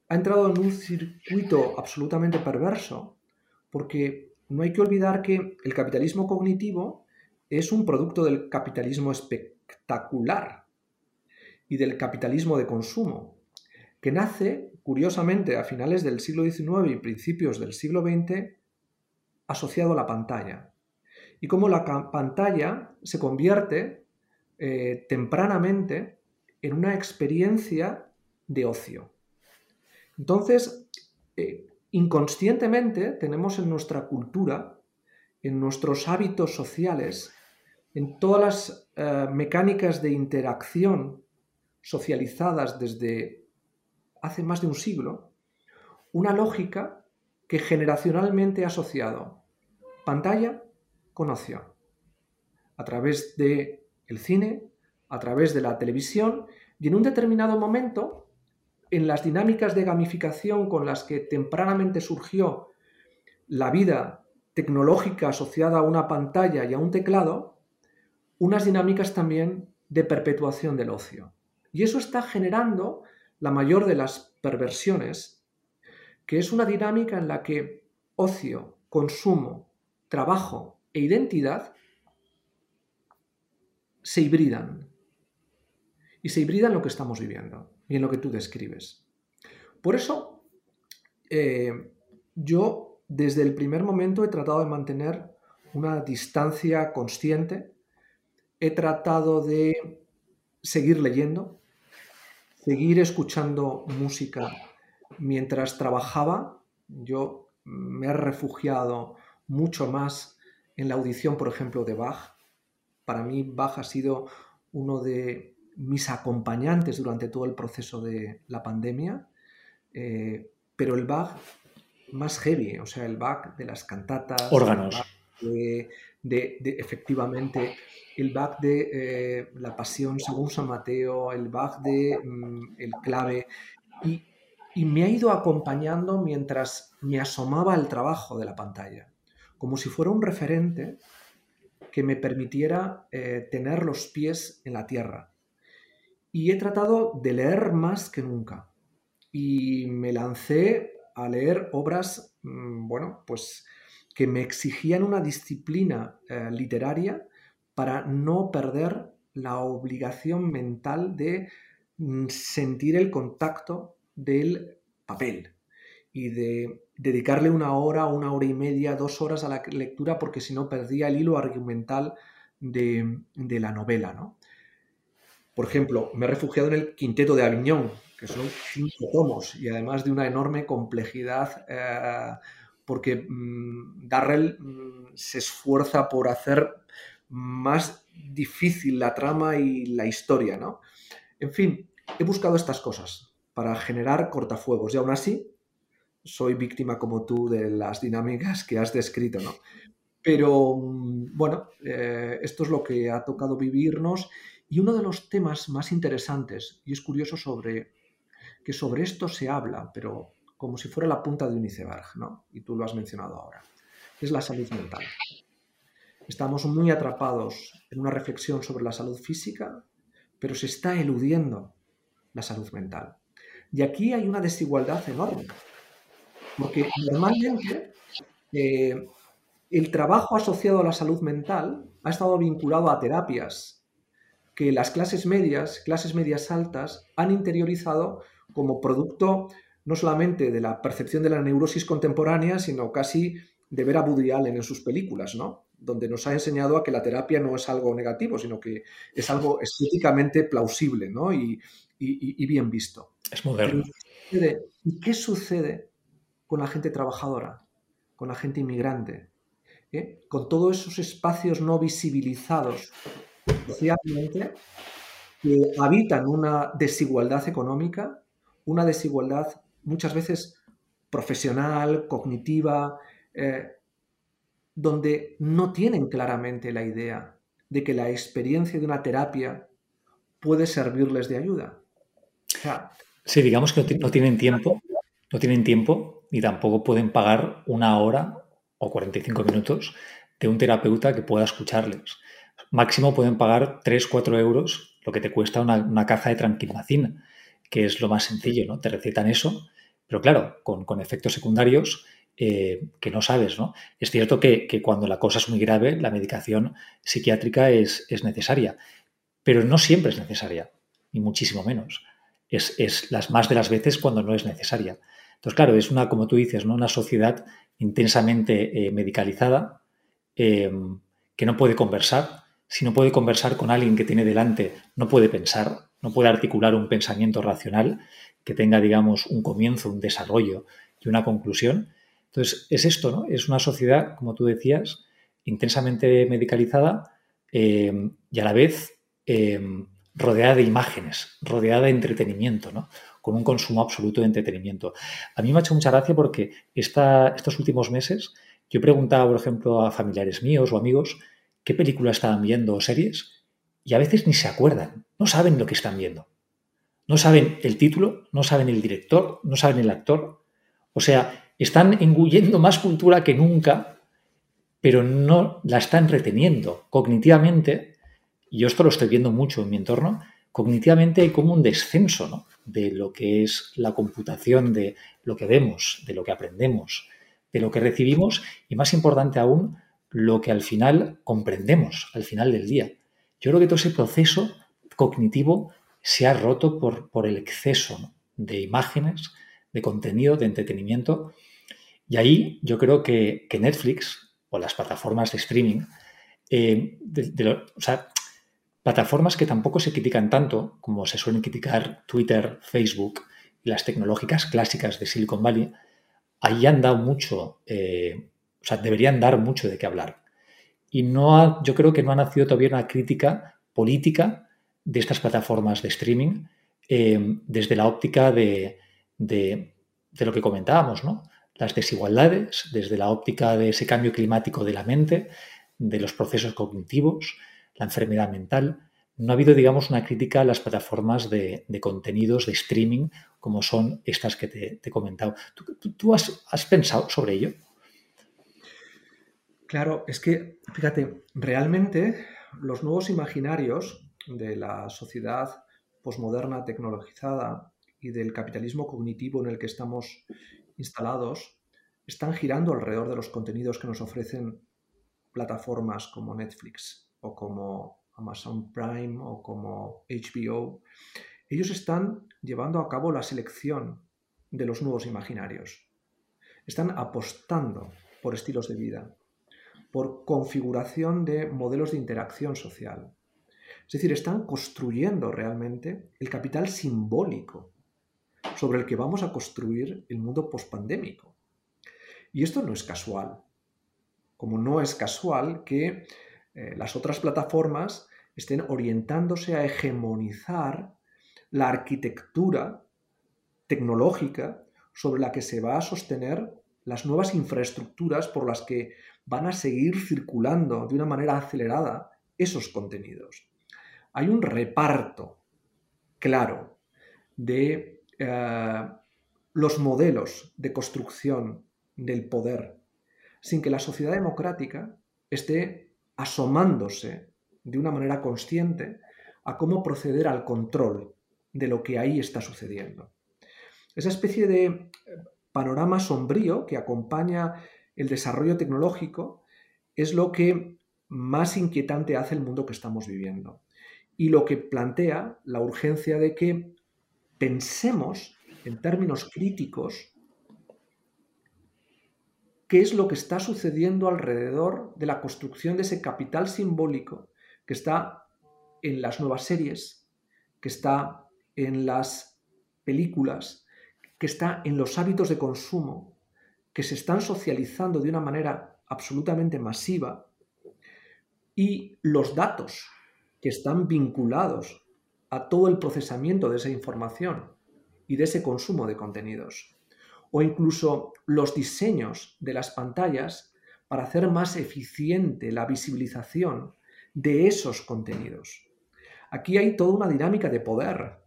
S2: ha entrado en un circuito absolutamente perverso, porque no hay que olvidar que el capitalismo cognitivo es un producto del capitalismo espectacular y del capitalismo de consumo, que nace, curiosamente, a finales del siglo XIX y principios del siglo XX, asociado a la pantalla. Y cómo la pantalla se convierte eh, tempranamente en una experiencia de ocio. Entonces, eh, inconscientemente tenemos en nuestra cultura, en nuestros hábitos sociales, en todas las eh, mecánicas de interacción socializadas desde hace más de un siglo, una lógica que generacionalmente ha asociado pantalla con ocio, a través del el cine, a través de la televisión y en un determinado momento, en las dinámicas de gamificación con las que tempranamente surgió la vida tecnológica asociada a una pantalla y a un teclado, unas dinámicas también de perpetuación del ocio. Y eso está generando la mayor de las perversiones, que es una dinámica en la que ocio, consumo, trabajo e identidad se hibridan. Y se hibridan lo que estamos viviendo y en lo que tú describes. Por eso, eh, yo desde el primer momento he tratado de mantener una distancia consciente, he tratado de seguir leyendo, seguir escuchando música mientras trabajaba. Yo me he refugiado mucho más en la audición, por ejemplo, de Bach. Para mí Bach ha sido uno de mis acompañantes durante todo el proceso de la pandemia, eh, pero el Bach más heavy, o sea, el Bach de las cantatas.
S1: Órganos.
S2: De, efectivamente, el Bach de eh, la Pasión según San Mateo, el Bach de mm, el clave. Y, y me ha ido acompañando mientras me asomaba al trabajo de la pantalla, como si fuera un referente que me permitiera eh, tener los pies en la tierra. Y he tratado de leer más que nunca. Y me lancé a leer obras, mm, bueno, pues que me exigían una disciplina eh, literaria para no perder la obligación mental de mm, sentir el contacto del papel y de dedicarle una hora, una hora y media, dos horas a la lectura porque si no perdía el hilo argumental de, la novela. ¿no? Por ejemplo, me he refugiado en el Quinteto de Aviñón, que son cinco tomos y además de una enorme complejidad eh, porque mm, Darrell mm, se esfuerza por hacer más difícil la trama y la historia, ¿no? En fin, he buscado estas cosas para generar cortafuegos y aún así soy víctima como tú de las dinámicas que has descrito, ¿no? Pero mm, bueno, eh, esto es lo que ha tocado vivirnos y uno de los temas más interesantes, y es curioso sobre que sobre esto se habla, pero como si fuera la punta de un iceberg, ¿no? Y tú lo has mencionado ahora, es la salud mental. Estamos muy atrapados en una reflexión sobre la salud física, pero se está eludiendo la salud mental. Y aquí hay una desigualdad enorme, porque normalmente eh, el trabajo asociado a la salud mental ha estado vinculado a terapias que las clases medias, clases medias altas, han interiorizado como producto no solamente de la percepción de la neurosis contemporánea, sino casi de ver a Woody Allen en sus películas, ¿no? Donde nos ha enseñado a que la terapia no es algo negativo, sino que es algo estéticamente plausible, ¿no? Y, bien visto.
S1: Es moderno.
S2: ¿Y qué sucede con la gente trabajadora, con la gente inmigrante? ¿Eh? Con todos esos espacios no visibilizados socialmente que habitan una desigualdad económica una desigualdad muchas veces profesional, cognitiva, eh, donde no tienen claramente la idea de que la experiencia de una terapia puede servirles de ayuda.
S1: sí, digamos que no tienen tiempo, no tienen tiempo ni tampoco pueden pagar una hora o 45 minutos de un terapeuta que pueda escucharles. Máximo pueden pagar 3, 4 euros, lo que te cuesta una, caja de tranquilizina que es lo más sencillo, ¿no? Te recetan eso, pero claro, con, efectos secundarios eh, que no sabes, ¿no? Es cierto que, cuando la cosa es muy grave, la medicación psiquiátrica es, necesaria, pero no siempre es necesaria, ni muchísimo menos. Es, las más de las veces cuando no es necesaria. Entonces, claro, es una, como tú dices, ¿no? una sociedad intensamente eh, medicalizada eh, que no puede conversar. Si no puede conversar con alguien que tiene delante, no puede pensar no puede articular un pensamiento racional que tenga, digamos, un comienzo, un desarrollo y una conclusión. Entonces, es esto, ¿no? Es una sociedad, como tú decías, intensamente medicalizada eh, y a la vez eh, rodeada de imágenes, rodeada de entretenimiento, ¿no? Con un consumo absoluto de entretenimiento. A mí me ha hecho mucha gracia porque estos últimos meses yo preguntaba, por ejemplo, a familiares míos o amigos qué película estaban viendo o series y a veces ni se acuerdan, no saben lo que están viendo. No saben el título, no saben el director, no saben el actor. O sea, están engullendo más cultura que nunca, pero no la están reteniendo cognitivamente. Y yo esto lo estoy viendo mucho en mi entorno. Cognitivamente hay como un descenso de lo que es la computación, de lo que vemos, de lo que aprendemos, de lo que recibimos y, más importante aún, lo que al final comprendemos al final del día. Yo creo que todo ese proceso cognitivo se ha roto por, por el exceso de imágenes, de contenido, de entretenimiento. Y ahí yo creo que, Netflix o las plataformas de streaming, eh, o sea, plataformas que tampoco se critican tanto como se suelen criticar Twitter, Facebook y las tecnológicas clásicas de Silicon Valley, ahí han dado mucho, eh, o sea, deberían dar mucho de qué hablar. Y no yo creo que no ha nacido todavía una crítica política de estas plataformas de streaming eh, desde la óptica de, lo que comentábamos, ¿no? Las desigualdades, desde la óptica de ese cambio climático de la mente, de los procesos cognitivos, la enfermedad mental. No ha habido, digamos, una crítica a las plataformas de, contenidos de streaming como son estas que te, he comentado. ¿Tú, has, pensado sobre ello?
S2: Claro, es que, fíjate, realmente los nuevos imaginarios de la sociedad posmoderna tecnologizada y del capitalismo cognitivo en el que estamos instalados están girando alrededor de los contenidos que nos ofrecen plataformas como Netflix o como Amazon Prime o como HBO. Ellos están llevando a cabo la selección de los nuevos imaginarios. Están apostando por estilos de vida, por configuración de modelos de interacción social, es decir, están construyendo realmente el capital simbólico sobre el que vamos a construir el mundo pospandémico. Y esto no es casual, como no es casual que eh, las otras plataformas estén orientándose a hegemonizar la arquitectura tecnológica sobre la que se va a sostener las nuevas infraestructuras por las que van a seguir circulando de una manera acelerada esos contenidos. Hay un reparto claro de eh, los modelos de construcción del poder, sin que la sociedad democrática esté asomándose de una manera consciente a cómo proceder al control de lo que ahí está sucediendo. Esa especie de eh, panorama sombrío que acompaña el desarrollo tecnológico es lo que más inquietante hace el mundo que estamos viviendo y lo que plantea la urgencia de que pensemos en términos críticos qué es lo que está sucediendo alrededor de la construcción de ese capital simbólico que está en las nuevas series, que está en las películas, que está en los hábitos de consumo, que se están socializando de una manera absolutamente masiva y los datos que están vinculados a todo el procesamiento de esa información y de ese consumo de contenidos. O incluso los diseños de las pantallas para hacer más eficiente la visibilización de esos contenidos. Aquí hay toda una dinámica de poder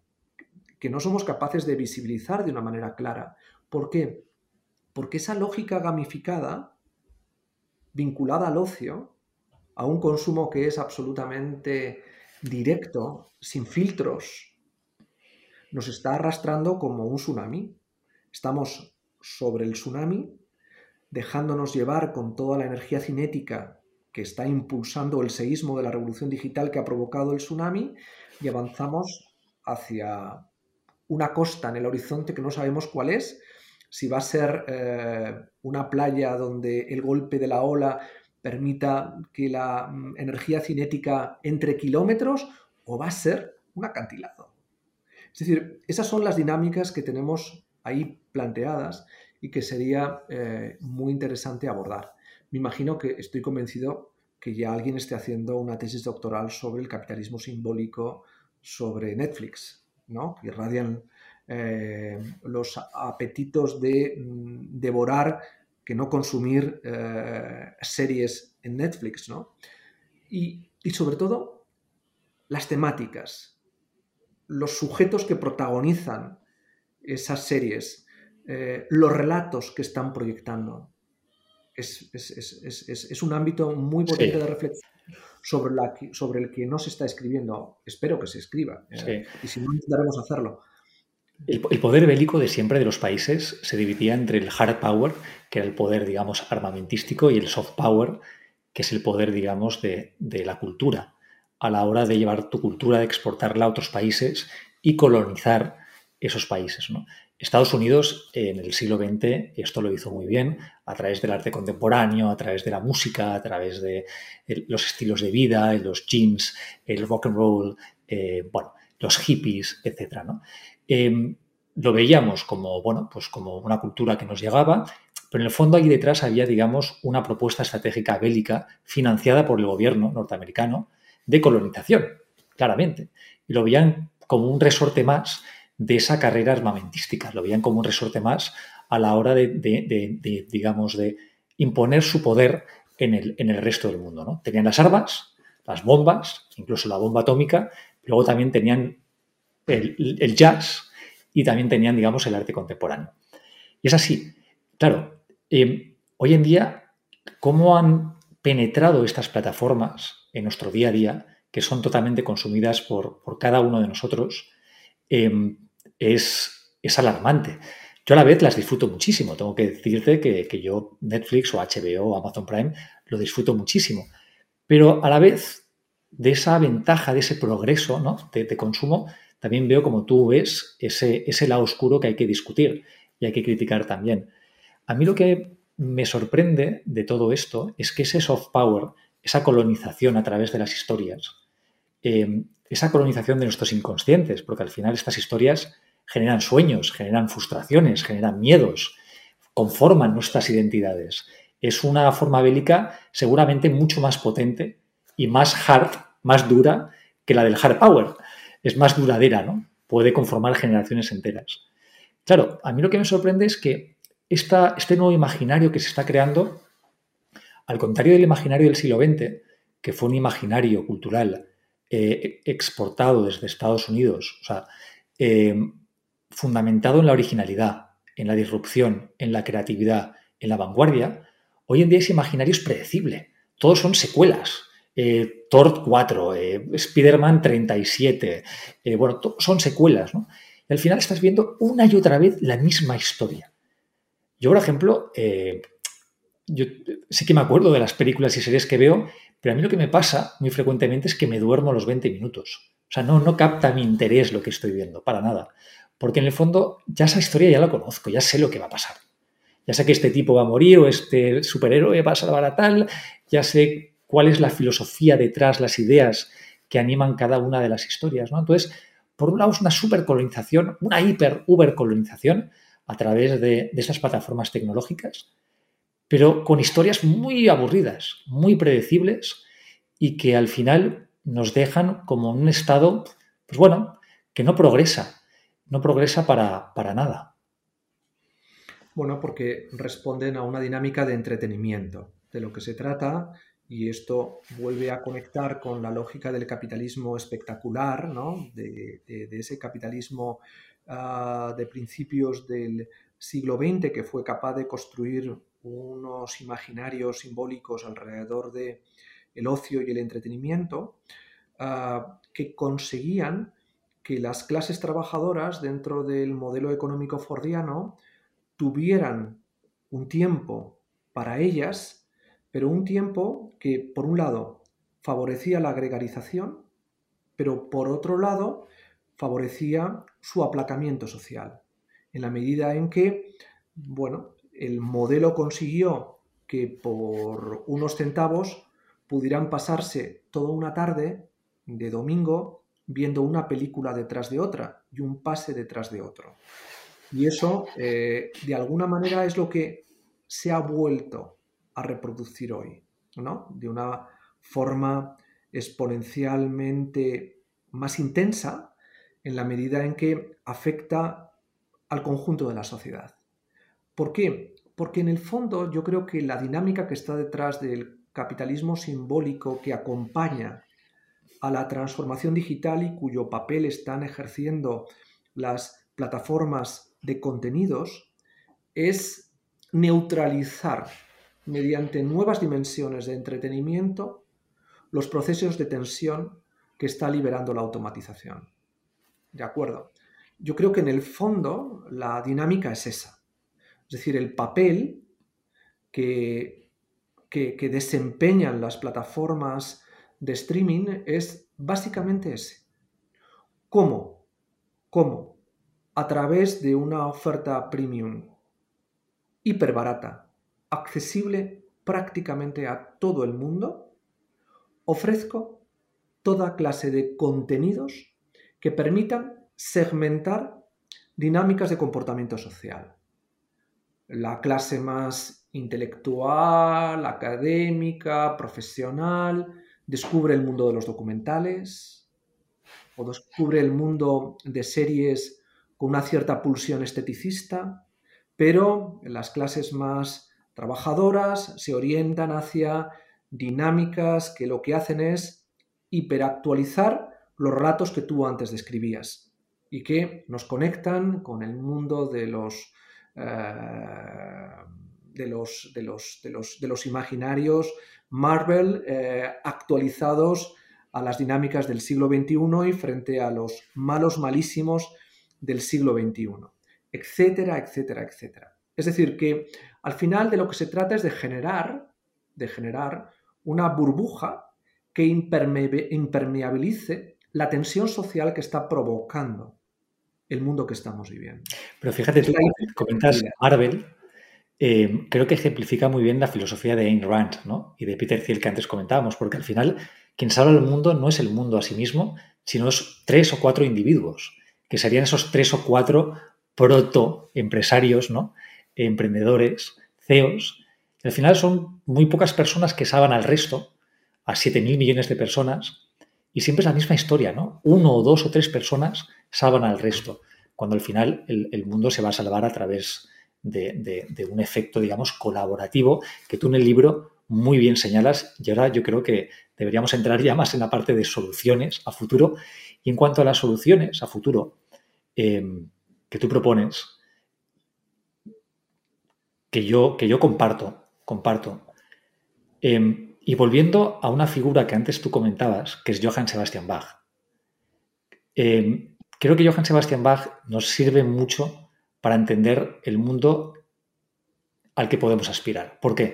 S2: que no somos capaces de visibilizar de una manera clara. ¿Por qué? Porque esa lógica gamificada, vinculada al ocio, a un consumo que es absolutamente directo, sin filtros, nos está arrastrando como un tsunami. Estamos sobre el tsunami, dejándonos llevar con toda la energía cinética que está impulsando el seísmo de la revolución digital que ha provocado el tsunami y avanzamos hacia una costa en el horizonte que no sabemos cuál es, si va a ser eh, una playa donde el golpe de la ola permita que la mm, energía cinética entre kilómetros o va a ser un acantilado. Es decir, esas son las dinámicas que tenemos ahí planteadas y que sería eh, muy interesante abordar. Me imagino que estoy convencido que ya alguien esté haciendo una tesis doctoral sobre el capitalismo simbólico sobre Netflix, ¿no? que irradian eh, los apetitos de mm, devorar que no consumir eh, series en Netflix, ¿no? Y, sobre todo, las temáticas, los sujetos que protagonizan esas series, eh, los relatos que están proyectando. Es, un ámbito muy potente de reflexión sobre, la, sobre, el que no se está escribiendo. Espero que se escriba. y si no, intentaremos hacerlo.
S1: El, poder bélico de siempre de los países se dividía entre el hard power, que era el poder, digamos, armamentístico, y el soft power, que es el poder, digamos, de, la cultura, a la hora de llevar tu cultura, de exportarla a otros países y colonizar esos países. Estados Unidos en el siglo XX esto lo hizo muy bien a través del arte contemporáneo, a través de la música, a través de los estilos de vida, los jeans, el rock and roll, eh, bueno, los hippies, etc. ¿no? Em, lo veíamos como, bueno, pues como una cultura que nos llegaba, pero en el fondo ahí detrás había, digamos, una propuesta estratégica bélica financiada por el gobierno norteamericano de colonización, claramente. Y lo veían como un resorte más de esa carrera armamentística, lo veían como un resorte más a la hora de, digamos, de imponer su poder en el, en el resto del mundo. ¿no? Tenían las armas, las bombas, incluso la bomba atómica, luego también tenían el, jazz y también tenían, digamos, el arte contemporáneo. Y es así. Claro, em, hoy en día, ¿cómo han penetrado estas plataformas en nuestro día a día, que son totalmente consumidas por, cada uno de nosotros, em, es, alarmante. Yo a la vez las disfruto muchísimo. Tengo que decirte que, yo Netflix o HBO o Amazon Prime lo disfruto muchísimo. Pero a la vez de esa ventaja, de ese progreso ¿no? de consumo, también veo como tú ves ese, ese lado oscuro que hay que discutir y hay que criticar también. A mí lo que me sorprende de todo esto es que ese soft power, esa colonización a través de las historias, em, esa colonización de nuestros inconscientes, porque al final estas historias generan sueños, generan frustraciones, generan miedos, conforman nuestras identidades. Es una forma bélica seguramente mucho más potente y más hard, más dura que la del hard power es más duradera, ¿no? Puede conformar generaciones enteras. Claro, a mí lo que me sorprende es que este nuevo imaginario que se está creando, al contrario del imaginario del siglo XX, que fue un imaginario cultural eh, exportado desde Estados Unidos, o sea, eh, fundamentado en la originalidad, en la disrupción, en la creatividad, en la vanguardia, hoy en día ese imaginario es predecible. Todos son secuelas. Eh, Thor 4, eh, Spider-Man 37, eh, bueno, son secuelas, ¿no? Y al final estás viendo una y otra vez la misma historia. Yo, por ejemplo, yo sí que me acuerdo de las películas y series que veo, pero a mí lo que me pasa muy frecuentemente es que me duermo a los 20 minutos. O sea, no capta mi interés lo que estoy viendo, para nada. Porque en el fondo ya esa historia ya la conozco, ya sé lo que va a pasar. Ya sé que este tipo va a morir o este superhéroe va a salvar a tal, ya sé cuál es la filosofía detrás, las ideas que animan cada una de las historias. ¿no? Entonces, por un lado es una supercolonización, una hiper uber colonización a través de, de esas plataformas tecnológicas, pero con historias muy aburridas, muy predecibles y que al final nos dejan como un estado, pues bueno, que no progresa, no progresa para, para nada.
S2: Bueno, porque responden a una dinámica de entretenimiento. De lo que se trata y esto vuelve a conectar con la lógica del capitalismo espectacular, ¿no? de, ese capitalismo ah, de principios del siglo XX que fue capaz de construir unos imaginarios simbólicos alrededor de el ocio y el entretenimiento ah, que conseguían que las clases trabajadoras dentro del modelo económico fordiano tuvieran un tiempo para ellas pero un tiempo que, por un lado, favorecía la gregarización, pero por otro lado, favorecía su aplacamiento social, en la medida en que, bueno, el modelo consiguió que por unos centavos pudieran pasarse toda una tarde de domingo viendo una película detrás de otra y un pase detrás de otro. Y eso, eh, de alguna manera, es lo que se ha vuelto a reproducir hoy, ¿no? De una forma exponencialmente más intensa en la medida en que afecta al conjunto de la sociedad. ¿Por qué? Porque en el fondo yo creo que la dinámica que está detrás del capitalismo simbólico que acompaña a la transformación digital y cuyo papel están ejerciendo las plataformas de contenidos es neutralizar mediante nuevas dimensiones de entretenimiento los procesos de tensión que está liberando la automatización. ¿De acuerdo? Yo creo que en el fondo la dinámica es esa. Es decir, el papel que, que, desempeñan las plataformas de streaming es básicamente ese. ¿Cómo? ¿Cómo? A través de una oferta premium hiperbarata, accesible prácticamente a todo el mundo, ofrezco toda clase de contenidos que permitan segmentar dinámicas de comportamiento social. La clase más intelectual, académica, profesional, descubre el mundo de los documentales o descubre el mundo de series con una cierta pulsión esteticista, pero las clases más trabajadoras se orientan hacia dinámicas que lo que hacen es hiperactualizar los relatos que tú antes describías y que nos conectan con el mundo de los, eh, de, los, de, los, de, los, imaginarios Marvel eh, actualizados a las dinámicas del siglo XXI y frente a los malos malísimos del siglo XXI, etcétera, etcétera, etcétera. Es decir, que al final de lo que se trata es de generar, de generar una burbuja que impermeabilice la tensión social que está provocando el mundo que estamos viviendo.
S1: Pero fíjate, tú comentas Marvel, eh, creo que ejemplifica muy bien la filosofía de Ayn Rand y de Peter Thiel que antes comentábamos, porque al final quien salva el mundo no es el mundo a sí mismo, sino es tres o cuatro individuos, que serían esos tres o cuatro proto-empresarios, ¿no? emprendedores, CEOs. Al final son muy pocas personas que salvan al resto, a 7.000 millones de personas, y siempre es la misma historia, ¿no? Uno o dos o tres personas salvan al resto, cuando al final el, mundo se va a salvar a través de, un efecto, digamos, colaborativo que tú en el libro muy bien señalas y ahora yo creo que deberíamos entrar ya más en la parte de soluciones a futuro. Y en cuanto a las soluciones a futuro em, que tú propones, que yo, que yo comparto, comparto, em, y volviendo a una figura que antes tú comentabas, que es Johann Sebastian Bach. Eh, creo que Johann Sebastian Bach nos sirve mucho para entender el mundo al que podemos aspirar. ¿Por qué?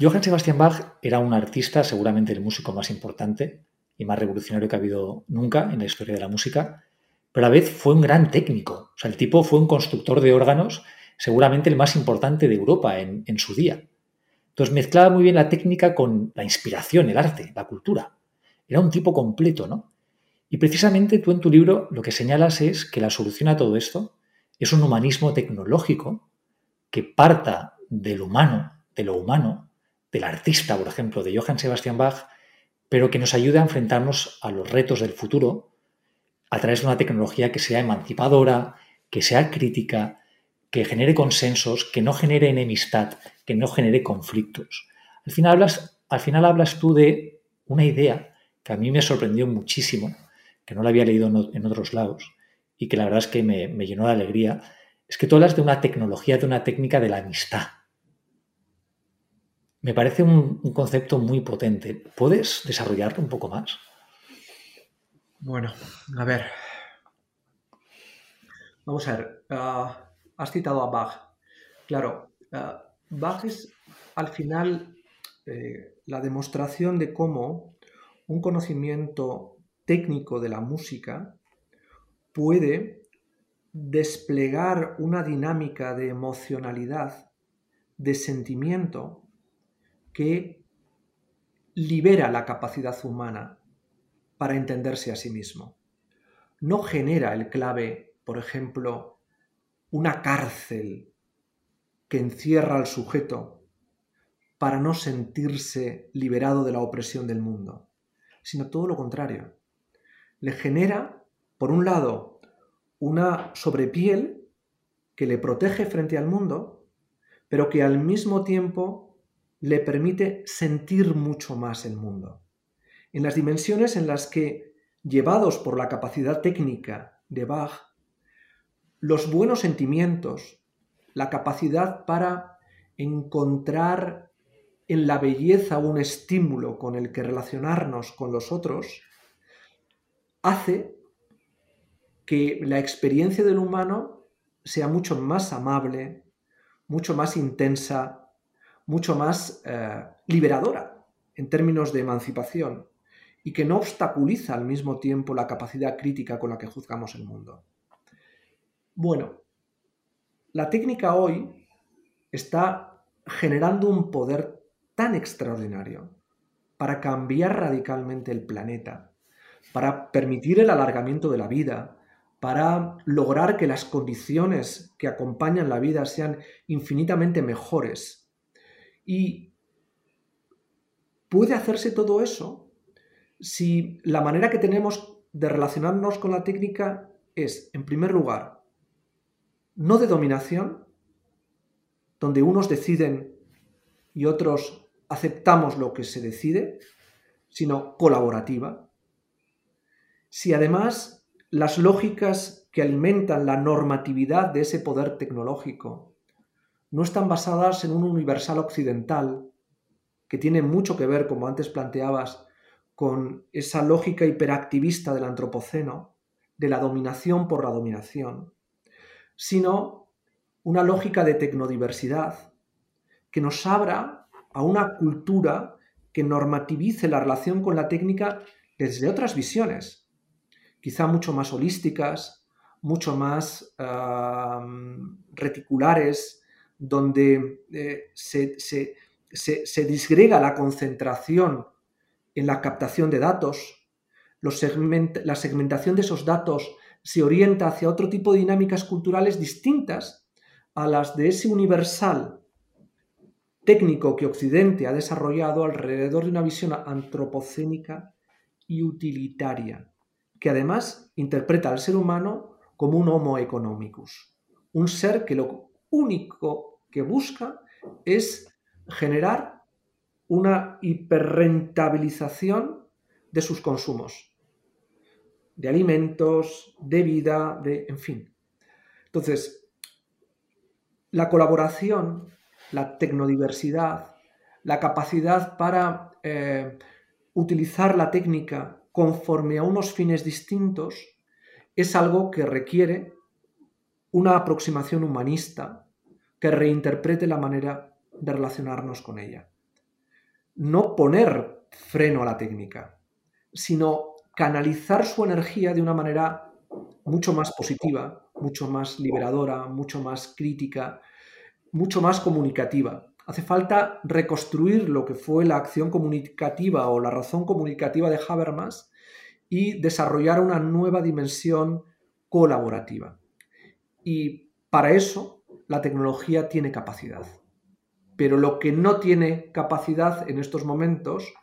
S1: Johann Sebastian Bach era un artista, seguramente el músico más importante y más revolucionario que ha habido nunca en la historia de la música, pero a la vez fue un gran técnico. O sea, el tipo fue un constructor de órganos, seguramente el más importante de Europa en su día. Entonces mezclaba muy bien la técnica con la inspiración, el arte, la cultura. Era un tipo completo, ¿no? Y precisamente tú en tu libro lo que señalas es que la solución a todo esto es un humanismo tecnológico que parta del humano, de lo humano, del artista, por ejemplo, de Johann Sebastian Bach, pero que nos ayude a enfrentarnos a los retos del futuro a través de una tecnología que sea emancipadora, que sea crítica, que genere consensos, que no genere enemistad, que no genere conflictos. Al final hablas, al final hablas tú de una idea que a mí me sorprendió muchísimo, que no la había leído en otros lados y que la verdad es que me, llenó de alegría, es que tú hablas de una tecnología, de una técnica de la amistad. Me parece un, concepto muy potente. ¿Puedes desarrollarlo un poco más?
S2: Bueno, a ver. Vamos a ver. Ah, has citado a Bach. Claro, eh, Bach es al final eh, la demostración de cómo un conocimiento técnico de la música puede desplegar una dinámica de emocionalidad, de sentimiento, que libera la capacidad humana para entenderse a sí mismo. No genera el clave, por ejemplo, una cárcel que encierra al sujeto para no sentirse liberado de la opresión del mundo, sino todo lo contrario. Le genera, por un lado, una sobrepiel que le protege frente al mundo, pero que al mismo tiempo le permite sentir mucho más el mundo. En las dimensiones en las que, llevados por la capacidad técnica de Bach, los buenos sentimientos, la capacidad para encontrar en la belleza un estímulo con el que relacionarnos con los otros, hace que la experiencia del humano sea mucho más amable, mucho más intensa, mucho más eh, liberadora en términos de emancipación y que no obstaculiza al mismo tiempo la capacidad crítica con la que juzgamos el mundo. Bueno, la técnica hoy está generando un poder tan extraordinario para cambiar radicalmente el planeta, para permitir el alargamiento de la vida, para lograr que las condiciones que acompañan la vida sean infinitamente mejores. Y puede hacerse todo eso si la manera que tenemos de relacionarnos con la técnica es, en primer lugar, no de dominación, donde unos deciden y otros aceptamos lo que se decide, sino colaborativa. Si además las lógicas que alimentan la normatividad de ese poder tecnológico no están basadas en un universal occidental, que tiene mucho que ver, como antes planteabas, con esa lógica hiperactivista del antropoceno, de la dominación por la dominación, sino una lógica de tecnodiversidad que nos abra a una cultura que normativice la relación con la técnica desde otras visiones, quizá mucho más holísticas, mucho más reticulares, donde eh, se, se, disgrega la concentración en la captación de datos, la segmentación de esos datos se orienta hacia otro tipo de dinámicas culturales distintas a las de ese universal técnico que Occidente ha desarrollado alrededor de una visión antropocénica y utilitaria, que además interpreta al ser humano como un homo economicus, un ser que lo único que busca es generar una hiperrentabilización de sus consumos de alimentos, de vida, de, en fin. Entonces, la colaboración, la tecnodiversidad, la capacidad para eh, utilizar la técnica conforme a unos fines distintos, es algo que requiere una aproximación humanista que reinterprete la manera de relacionarnos con ella. No poner freno a la técnica, sino canalizar su energía de una manera mucho más positiva, mucho más liberadora, mucho más crítica, mucho más comunicativa. Hace falta reconstruir lo que fue la acción comunicativa o la razón comunicativa de Habermas y desarrollar una nueva dimensión colaborativa. Y para eso la tecnología tiene capacidad. Pero lo que no tiene capacidad en estos momentos,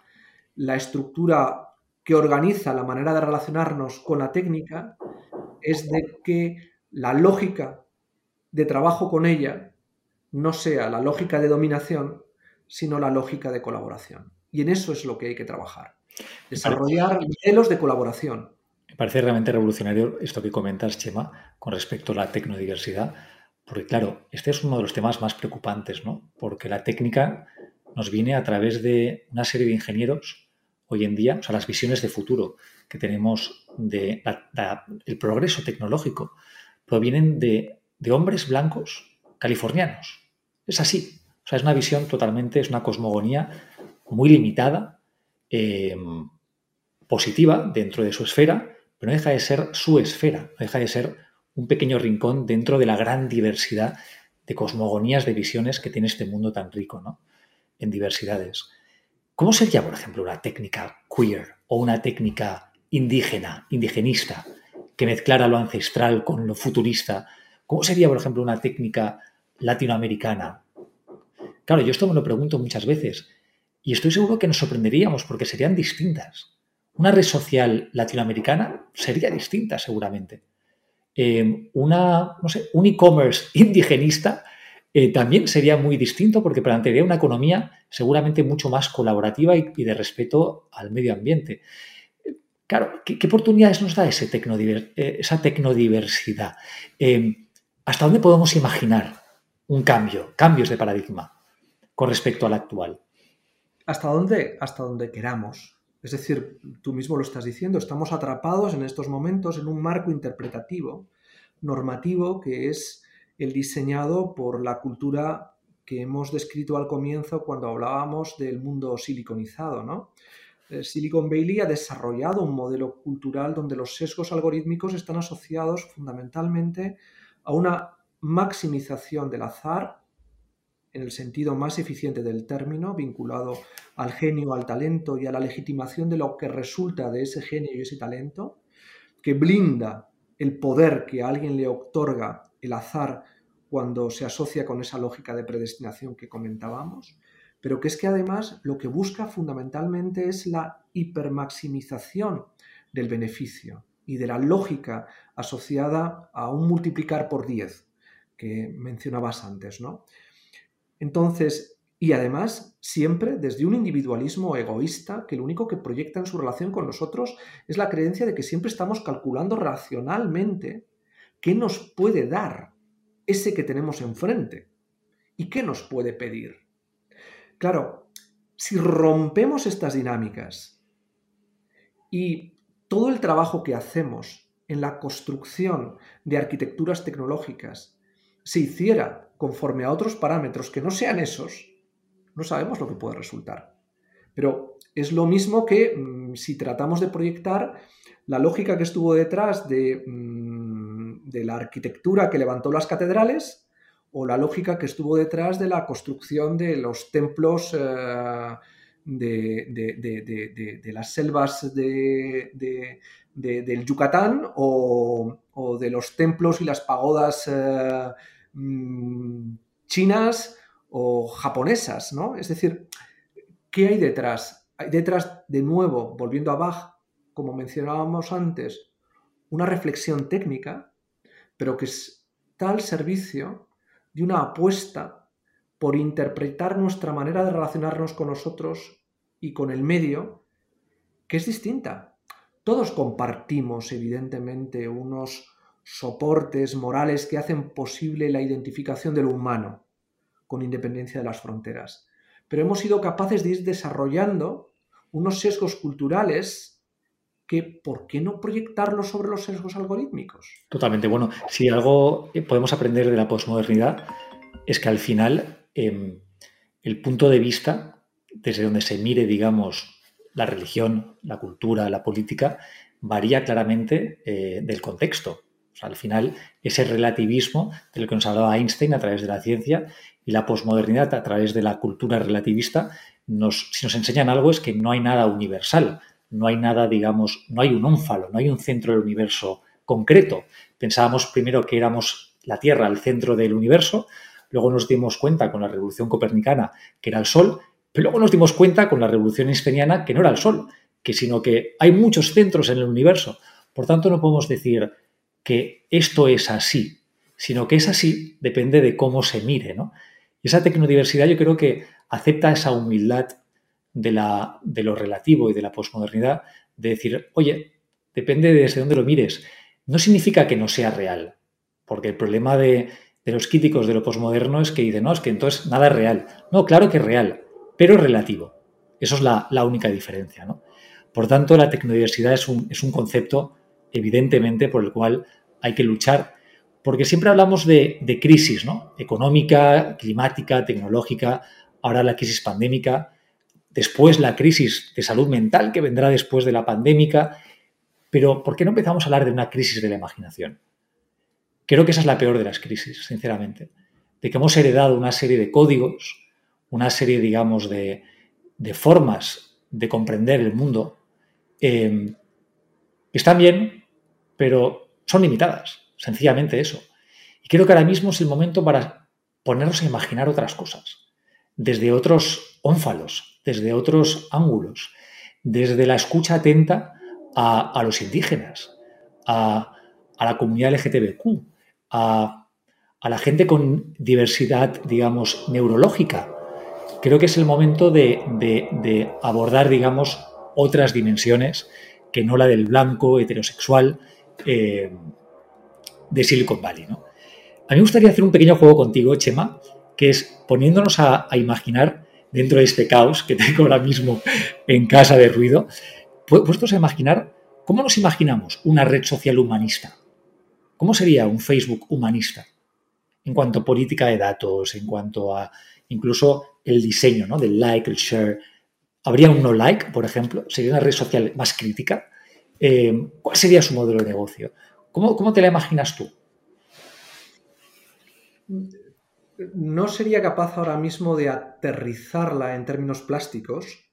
S2: la estructura que organiza la manera de relacionarnos con la técnica es de que la lógica de trabajo con ella no sea la lógica de dominación, sino la lógica de colaboración. Y en eso es lo que hay que trabajar. Desarrollar modelos de colaboración.
S1: Me parece realmente revolucionario esto que comentas, Chema, con respecto a la tecnodiversidad, porque claro, este es uno de los temas más preocupantes, ¿no? Porque la técnica nos viene a través de una serie de ingenieros hoy en día, o sea, las visiones de futuro que tenemos de progreso tecnológico, provienen de, hombres blancos californianos. Es así. O sea, es una visión totalmente, es una cosmogonía muy limitada, eh, positiva dentro de su esfera, pero no deja de ser su esfera, no deja de ser un pequeño rincón dentro de la gran diversidad de cosmogonías, de visiones que tiene este mundo tan rico, ¿no? En diversidades. ¿Cómo sería, por ejemplo, una técnica queer o una técnica indígena, indigenista, que mezclara lo ancestral con lo futurista? ¿Cómo sería, por ejemplo, una técnica latinoamericana? Claro, yo esto me lo pregunto muchas veces y estoy seguro que nos sorprenderíamos porque serían distintas. Una red social latinoamericana sería distinta seguramente. eh, una, no sé, un e-commerce indigenista eh, también sería muy distinto porque plantearía una economía seguramente mucho más colaborativa y, de respeto al medio ambiente. Claro, ¿qué, oportunidades nos da eh, esa tecnodiversidad? ¿Hasta dónde podemos imaginar un cambio, cambios de paradigma con respecto al actual?
S2: ¿Hasta dónde? Hasta donde queramos. Es decir, tú mismo lo estás diciendo, estamos atrapados en estos momentos en un marco interpretativo, normativo, que es el diseñado por la cultura que hemos descrito al comienzo cuando hablábamos del mundo siliconizado. ¿no? Eh, Silicon Valley ha desarrollado un modelo cultural donde los sesgos algorítmicos están asociados fundamentalmente a una maximización del azar en el sentido más eficiente del término, vinculado al genio, al talento y a la legitimación de lo que resulta de ese genio y ese talento, que blinda el poder que a alguien le otorga el azar cuando se asocia con esa lógica de predestinación que comentábamos, pero que es que además lo que busca fundamentalmente es la hipermaximización del beneficio y de la lógica asociada a un multiplicar por 10 que mencionabas antes, ¿no? Entonces, y además, siempre desde un individualismo egoísta que lo único que proyecta en su relación con nosotros es la creencia de que siempre estamos calculando racionalmente qué nos puede dar ese que tenemos enfrente y qué nos puede pedir. Claro, si rompemos estas dinámicas y todo el trabajo que hacemos en la construcción de arquitecturas tecnológicas se hiciera conforme a otros parámetros que no sean esos, no sabemos lo que puede resultar. Pero es lo mismo que mm, si tratamos de proyectar la lógica que estuvo detrás de, mm, de, la arquitectura que levantó las catedrales o la lógica que estuvo detrás de la construcción de los templos eh, de, las selvas del Yucatán o, de los templos y las pagodas eh, Mm, chinas o japonesas, ¿no? Es decir, ¿qué hay detrás? Hay detrás, de nuevo, volviendo a Bach, como mencionábamos antes, una reflexión técnica, pero que está al servicio de una apuesta por interpretar nuestra manera de relacionarnos con nosotros y con el medio, que es distinta. Todos compartimos, evidentemente, unos soportes morales que hacen posible la identificación de lo humano, con independencia de las fronteras. Pero hemos sido capaces de ir desarrollando unos sesgos culturales que, ¿por qué no proyectarlos sobre los sesgos algorítmicos?
S1: Totalmente. Bueno, si algo podemos aprender de la posmodernidad es que al final em, el punto de vista, desde donde se mire, digamos, la religión, la cultura, la política, varía claramente eh, del contexto al final, ese relativismo del que nos hablaba Einstein a través de la ciencia y la posmodernidad a través de la cultura relativista, si nos enseñan algo es que no hay nada universal, no hay nada, digamos, no hay un ónfalo, no hay un centro del universo concreto. Pensábamos primero que éramos la Tierra, el centro del universo, luego nos dimos cuenta con la revolución copernicana que era el Sol, pero luego nos dimos cuenta con la revolución einsteiniana que no era el Sol, que sino que hay muchos centros en el universo. Por tanto, no podemos decir que esto es así, sino que es así depende de cómo se mire. ¿no? Y esa tecnodiversidad yo creo que acepta esa humildad de, la, de lo relativo y de la posmodernidad, de decir, oye, depende de desde dónde lo mires. No significa que no sea real, porque el problema de, los críticos de lo posmoderno es que dicen, no, es que entonces nada es real. No, claro que es real, pero relativo. Eso es la, única diferencia. ¿no? Por tanto, la tecnodiversidad es un, es un concepto evidentemente, por el cual hay que luchar, porque siempre hablamos de, crisis, ¿no? Económica, climática, tecnológica, ahora la crisis pandémica, después la crisis de salud mental que vendrá después de la pandémica, pero ¿por qué no empezamos a hablar de una crisis de la imaginación? Creo que esa es la peor de las crisis, sinceramente, de que hemos heredado una serie de códigos, una serie, digamos, de, formas de comprender el mundo, eh, están bien, pero son limitadas, sencillamente eso. Y creo que ahora mismo es el momento para ponernos a imaginar otras cosas, desde otros ónfalos, desde otros ángulos, desde la escucha atenta a, los indígenas, a, la comunidad LGTBQ, a, la gente con diversidad, digamos, neurológica. Creo que es el momento de, abordar, digamos, otras dimensiones que no la del blanco heterosexual eh, de Silicon Valley. ¿no? A mí me gustaría hacer un pequeño juego contigo, Chema, que es poniéndonos a, imaginar dentro de este caos que tengo ahora mismo en casa de ruido, puestos a imaginar cómo nos imaginamos una red social humanista. ¿Cómo sería un Facebook humanista? En cuanto a política de datos, en cuanto a incluso el diseño ¿no? del like, el share. ¿Habría un no like, por ejemplo? ¿Sería una red social más crítica? Eh, ¿Cuál sería su modelo de negocio? ¿Cómo, ¿Cómo te la imaginas tú?
S2: No sería capaz ahora mismo de aterrizarla en términos plásticos,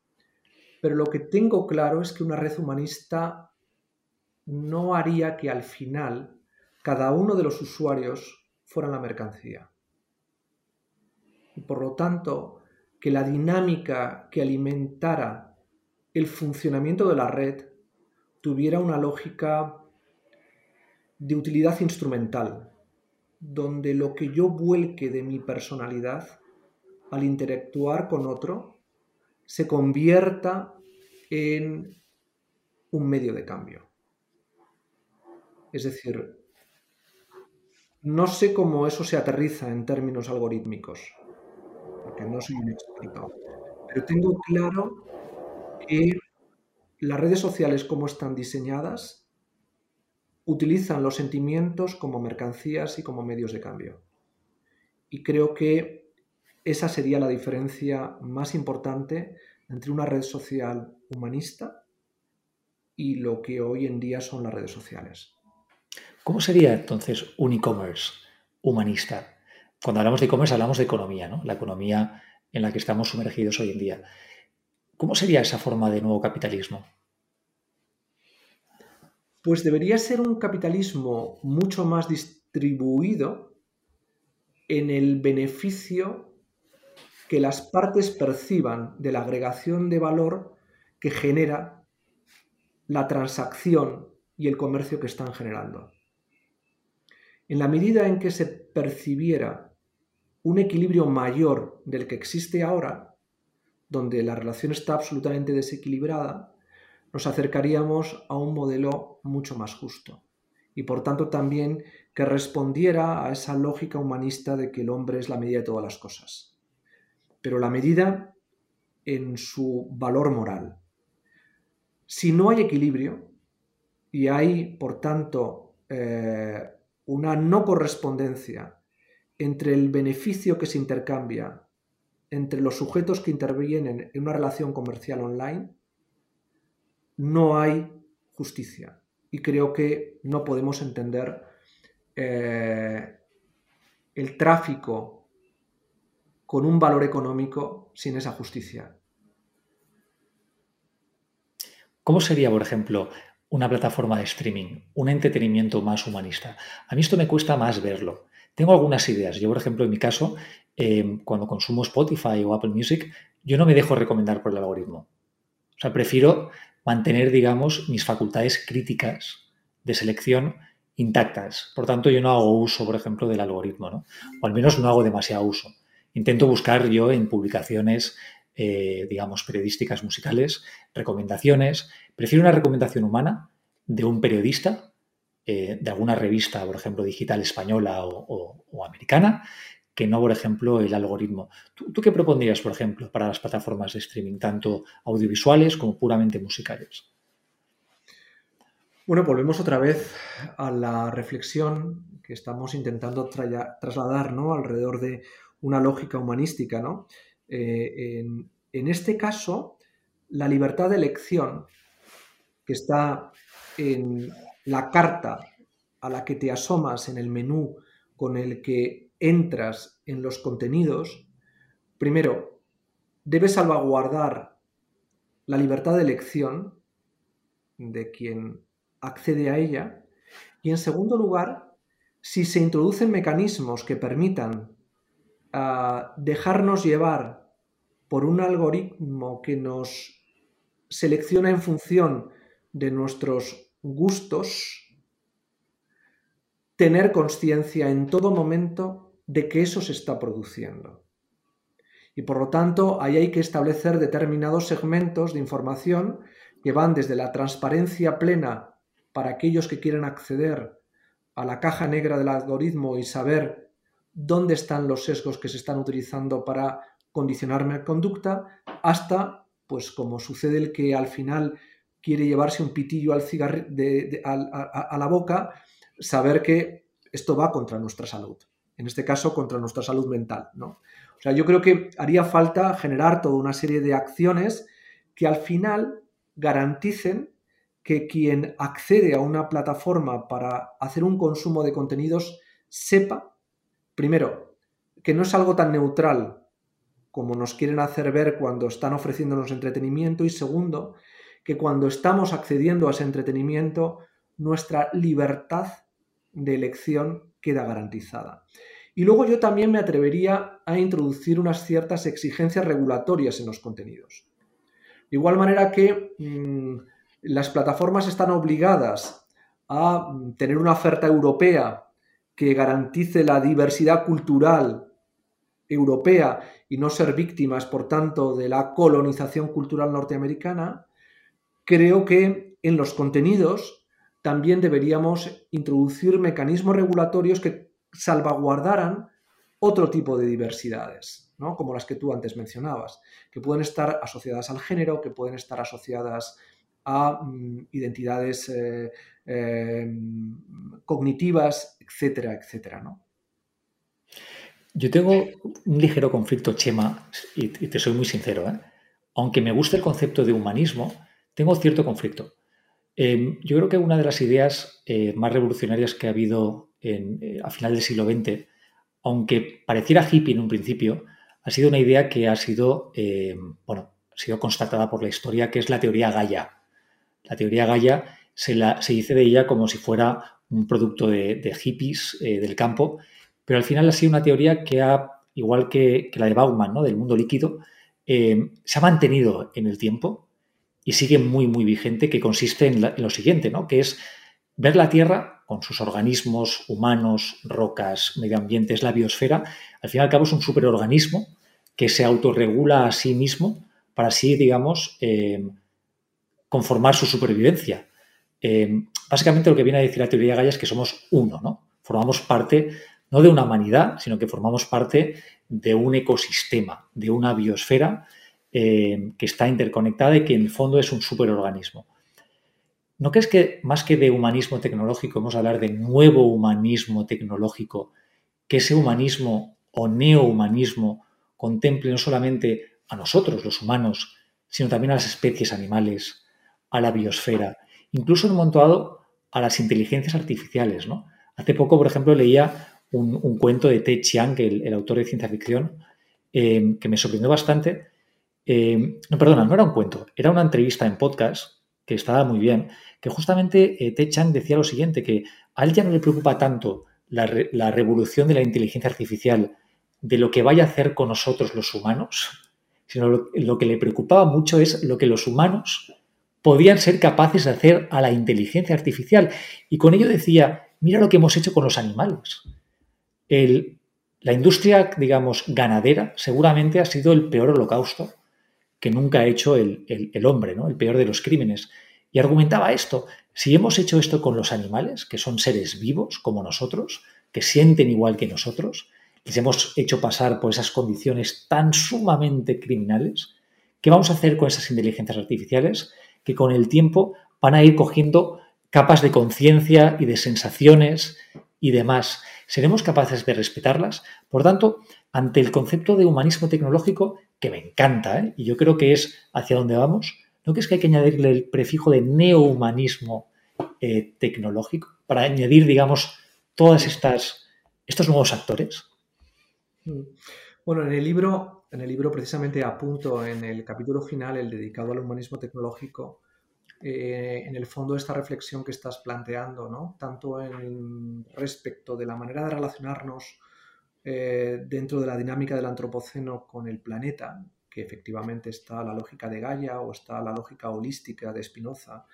S2: pero lo que tengo claro es que una red humanista no haría que al final cada uno de los usuarios fuera la mercancía. Y por lo tanto, que la dinámica que alimentara el funcionamiento de la red tuviera una lógica de utilidad instrumental, donde lo que yo vuelque de mi personalidad al interactuar con otro se convierta en un medio de cambio. Es decir, no sé cómo eso se aterriza en términos algorítmicos, porque no soy un experto, pero tengo claro que las redes sociales como están diseñadas utilizan los sentimientos como mercancías y como medios de cambio. Y creo que esa sería la diferencia más importante entre una red social humanista y lo que hoy en día son las redes sociales.
S1: ¿Cómo sería entonces un e-commerce humanista? Cuando hablamos de e-commerce hablamos de economía, ¿no? La economía en la que estamos sumergidos hoy en día. ¿Cómo sería esa forma de nuevo capitalismo?
S2: Pues debería ser un capitalismo mucho más distribuido en el beneficio que las partes perciban de la agregación de valor que genera la transacción y el comercio que están generando. En la medida en que se percibiera un equilibrio mayor del que existe ahora, donde la relación está absolutamente desequilibrada, nos acercaríamos a un modelo mucho más justo y por tanto también que respondiera a esa lógica humanista de que el hombre es la medida de todas las cosas, pero la medida en su valor moral. Si no hay equilibrio y hay, por tanto, eh, una no correspondencia entre el beneficio que se intercambia entre los sujetos que intervienen en una relación comercial online, no hay justicia. Y creo que no podemos entender eh, el tráfico con un valor económico sin esa justicia.
S1: ¿Cómo sería, por ejemplo, una plataforma de streaming, un entretenimiento más humanista? A mí esto me cuesta más verlo. Tengo algunas ideas. Yo, por ejemplo, en mi caso, eh, cuando consumo Spotify o Apple Music, yo no me dejo recomendar por el algoritmo. O sea, prefiero mantener, digamos, mis facultades críticas de selección intactas. Por tanto, yo no hago uso, por ejemplo, del algoritmo, ¿no? O al menos no hago demasiado uso. Intento buscar yo en publicaciones, eh, digamos, periodísticas musicales, recomendaciones. Prefiero una recomendación humana de un periodista, eh, de alguna revista, por ejemplo, digital española o americana, que no, por ejemplo, el algoritmo. ¿Tú, qué propondrías, por ejemplo, para las plataformas de streaming, tanto audiovisuales como puramente musicales?
S2: Bueno, volvemos otra vez a la reflexión que estamos intentando trasladar ¿no? alrededor de una lógica humanística. ¿no? Eh, en, en este caso, la libertad de elección que está en la carta a la que te asomas en el menú con el que entras en los contenidos, primero, debes salvaguardar la libertad de elección de quien accede a ella. Y en segundo lugar, si se introducen mecanismos que permitan ah, dejarnos llevar por un algoritmo que nos selecciona en función de nuestros gustos, tener conciencia en todo momento de que eso se está produciendo. Y por lo tanto, ahí hay que establecer determinados segmentos de información que van desde la transparencia plena para aquellos que quieren acceder a la caja negra del algoritmo y saber dónde están los sesgos que se están utilizando para condicionar mi conducta, hasta, pues como sucede el que al final quiere llevarse un pitillo al a, la boca, saber que esto va contra nuestra salud. En este caso, contra nuestra salud mental. ¿no? O sea, yo creo que haría falta generar toda una serie de acciones que al final garanticen que quien accede a una plataforma para hacer un consumo de contenidos sepa, primero, que no es algo tan neutral como nos quieren hacer ver cuando están ofreciéndonos entretenimiento y segundo, que cuando estamos accediendo a ese entretenimiento, nuestra libertad de elección queda garantizada. Y luego yo también me atrevería a introducir unas ciertas exigencias regulatorias en los contenidos. De igual manera que mm, las plataformas están obligadas a mm, tener una oferta europea que garantice la diversidad cultural europea y no ser víctimas, por tanto, de la colonización cultural norteamericana, creo que en los contenidos también deberíamos introducir mecanismos regulatorios que salvaguardaran otro tipo de diversidades, ¿no? como las que tú antes mencionabas, que pueden estar asociadas al género, que pueden estar asociadas a mm, identidades eh, eh, cognitivas, etcétera, etcétera, ¿no?
S1: Yo tengo un ligero conflicto, Chema, y, te soy muy sincero. ¿eh? Aunque me guste el concepto de humanismo, tengo cierto conflicto. Em, yo creo que una de las ideas más revolucionarias que ha habido a final del siglo XX, aunque pareciera hippie en un principio, ha sido una idea que ha sido, bueno, ha sido constatada por la historia, que es la teoría Gaia. La teoría Gaia se, dice de ella como si fuera un producto de, hippies eh, del campo, pero al final ha sido una teoría que ha, igual que, la de Bauman, ¿no? del mundo líquido, eh, se ha mantenido en el tiempo y sigue muy, muy vigente, que consiste en, lo siguiente, ¿no? que es ver la Tierra con sus organismos humanos, rocas, medio ambiente, es la biosfera, al fin y al cabo es un superorganismo que se autorregula a sí mismo para así, digamos, eh, conformar su supervivencia. Eh, básicamente lo que viene a decir la teoría Gaia es que somos uno, ¿no? Formamos parte no de una humanidad, sino que formamos parte de un ecosistema, de una biosfera eh, que está interconectada y que en el fondo es un superorganismo. ¿No crees que más que de humanismo tecnológico, vamos a hablar de nuevo humanismo tecnológico, que ese humanismo o neohumanismo contemple no solamente a nosotros, los humanos, sino también a las especies animales, a la biosfera, incluso en un a las inteligencias artificiales. ¿no? Hace poco, por ejemplo, leía un, cuento de Ted Chiang, el, el, autor de ciencia ficción, eh, que me sorprendió bastante. Eh, no, perdona, no era un cuento, era una entrevista en podcast que estaba muy bien, que justamente eh, Ted Chiang decía lo siguiente, que a él ya no le preocupa tanto la, revolución de la inteligencia artificial, de lo que vaya a hacer con nosotros los humanos, sino lo que le preocupaba mucho es lo que los humanos podían ser capaces de hacer a la inteligencia artificial. Y con ello decía, mira lo que hemos hecho con los animales. la industria, digamos, ganadera seguramente ha sido el peor holocausto que nunca ha hecho el, hombre, ¿no? el peor de los crímenes. Y argumentaba esto, si hemos hecho esto con los animales, que son seres vivos como nosotros, que sienten igual que nosotros, les hemos hecho pasar por esas condiciones tan sumamente criminales, ¿qué vamos a hacer con esas inteligencias artificiales? que con el tiempo van a ir cogiendo capas de conciencia y de sensaciones y demás. ¿Seremos capaces de respetarlas? Por tanto, ante el concepto de humanismo tecnológico, que me encanta, ¿eh? y yo creo que es hacia donde vamos, ¿no que es que hay que añadirle el prefijo de neohumanismo eh, tecnológico para añadir, digamos, todas estas estos nuevos actores?
S2: Mm. Bueno, en el libro en el libro precisamente apunto en el capítulo final, el dedicado al humanismo tecnológico, eh, en el fondo esta reflexión que estás planteando, ¿no? tanto en respecto de la manera de relacionarnos eh, dentro de la dinámica del antropoceno con el planeta, que efectivamente está la lógica de Gaia o está la lógica holística de Spinoza,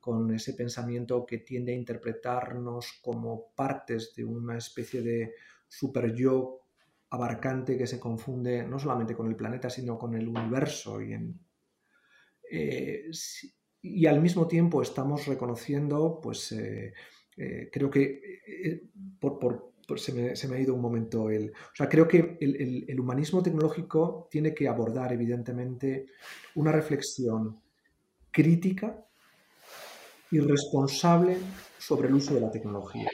S2: con ese pensamiento que tiende a interpretarnos como partes de una especie de super yo abarcante que se confunde no solamente con el planeta, sino con el universo. Y, eh, al mismo tiempo estamos reconociendo, pues eh, creo que, por, se, me, ha ido un momento el... Creo que el, el humanismo tecnológico tiene que abordar, evidentemente, una reflexión crítica y responsable sobre el uso de la tecnología.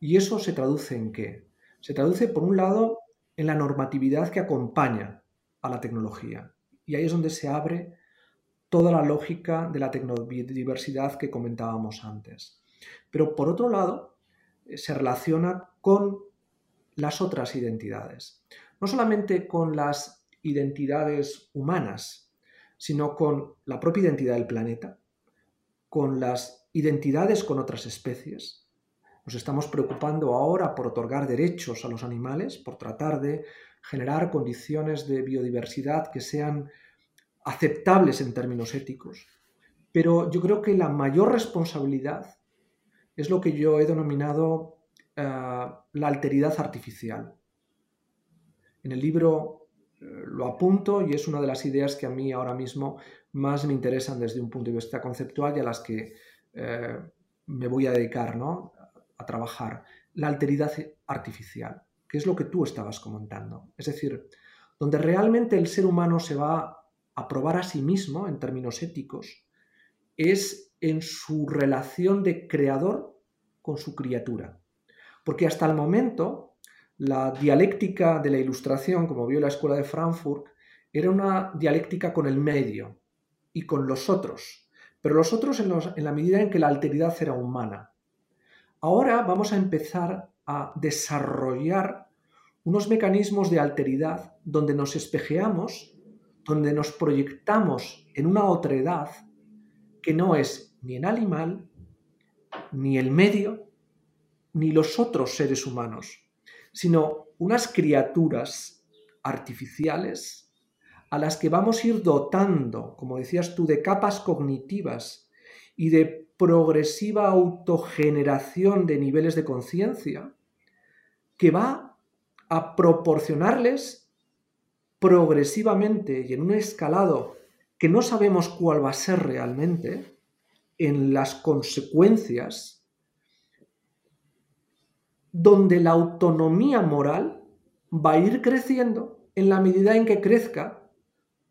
S2: ¿Y eso se traduce en qué? Se traduce, por un lado, en la normatividad que acompaña a la tecnología. Y ahí es donde se abre toda la lógica de la tecnodiversidad que comentábamos antes. Pero por otro lado, se relaciona con las otras identidades. No solamente con las identidades humanas, sino con la propia identidad del planeta, con las identidades con otras especies. Nos estamos preocupando ahora por otorgar derechos a los animales, por tratar de generar condiciones de biodiversidad que sean aceptables en términos éticos. Pero yo creo que la mayor responsabilidad es lo que yo he denominado eh, la alteridad artificial. En el libro eh, lo apunto y es una de las ideas que a mí ahora mismo más me interesan desde un punto de vista conceptual y a las que eh, me voy a dedicar ¿no? a trabajar. La alteridad artificial, que es lo que tú estabas comentando. Es decir, donde realmente el ser humano se va a probar a sí mismo en términos éticos, es en su relación de creador con su criatura. Porque hasta el momento, la dialéctica de la ilustración, como vio la Escuela de Frankfurt, era una dialéctica con el medio, y con los otros, pero los otros en, la medida en que la alteridad era humana. Ahora vamos a empezar a desarrollar unos mecanismos de alteridad donde nos espejeamos, donde nos proyectamos en una otredad que no es ni el animal, ni el medio, ni los otros seres humanos, sino unas criaturas artificiales a las que vamos a ir dotando, como decías tú, de capas cognitivas y de progresiva autogeneración de niveles de conciencia, que va a proporcionarles progresivamente y en un escalado que no sabemos cuál va a ser realmente, en las consecuencias, donde la autonomía moral va a ir creciendo en la medida en que crezca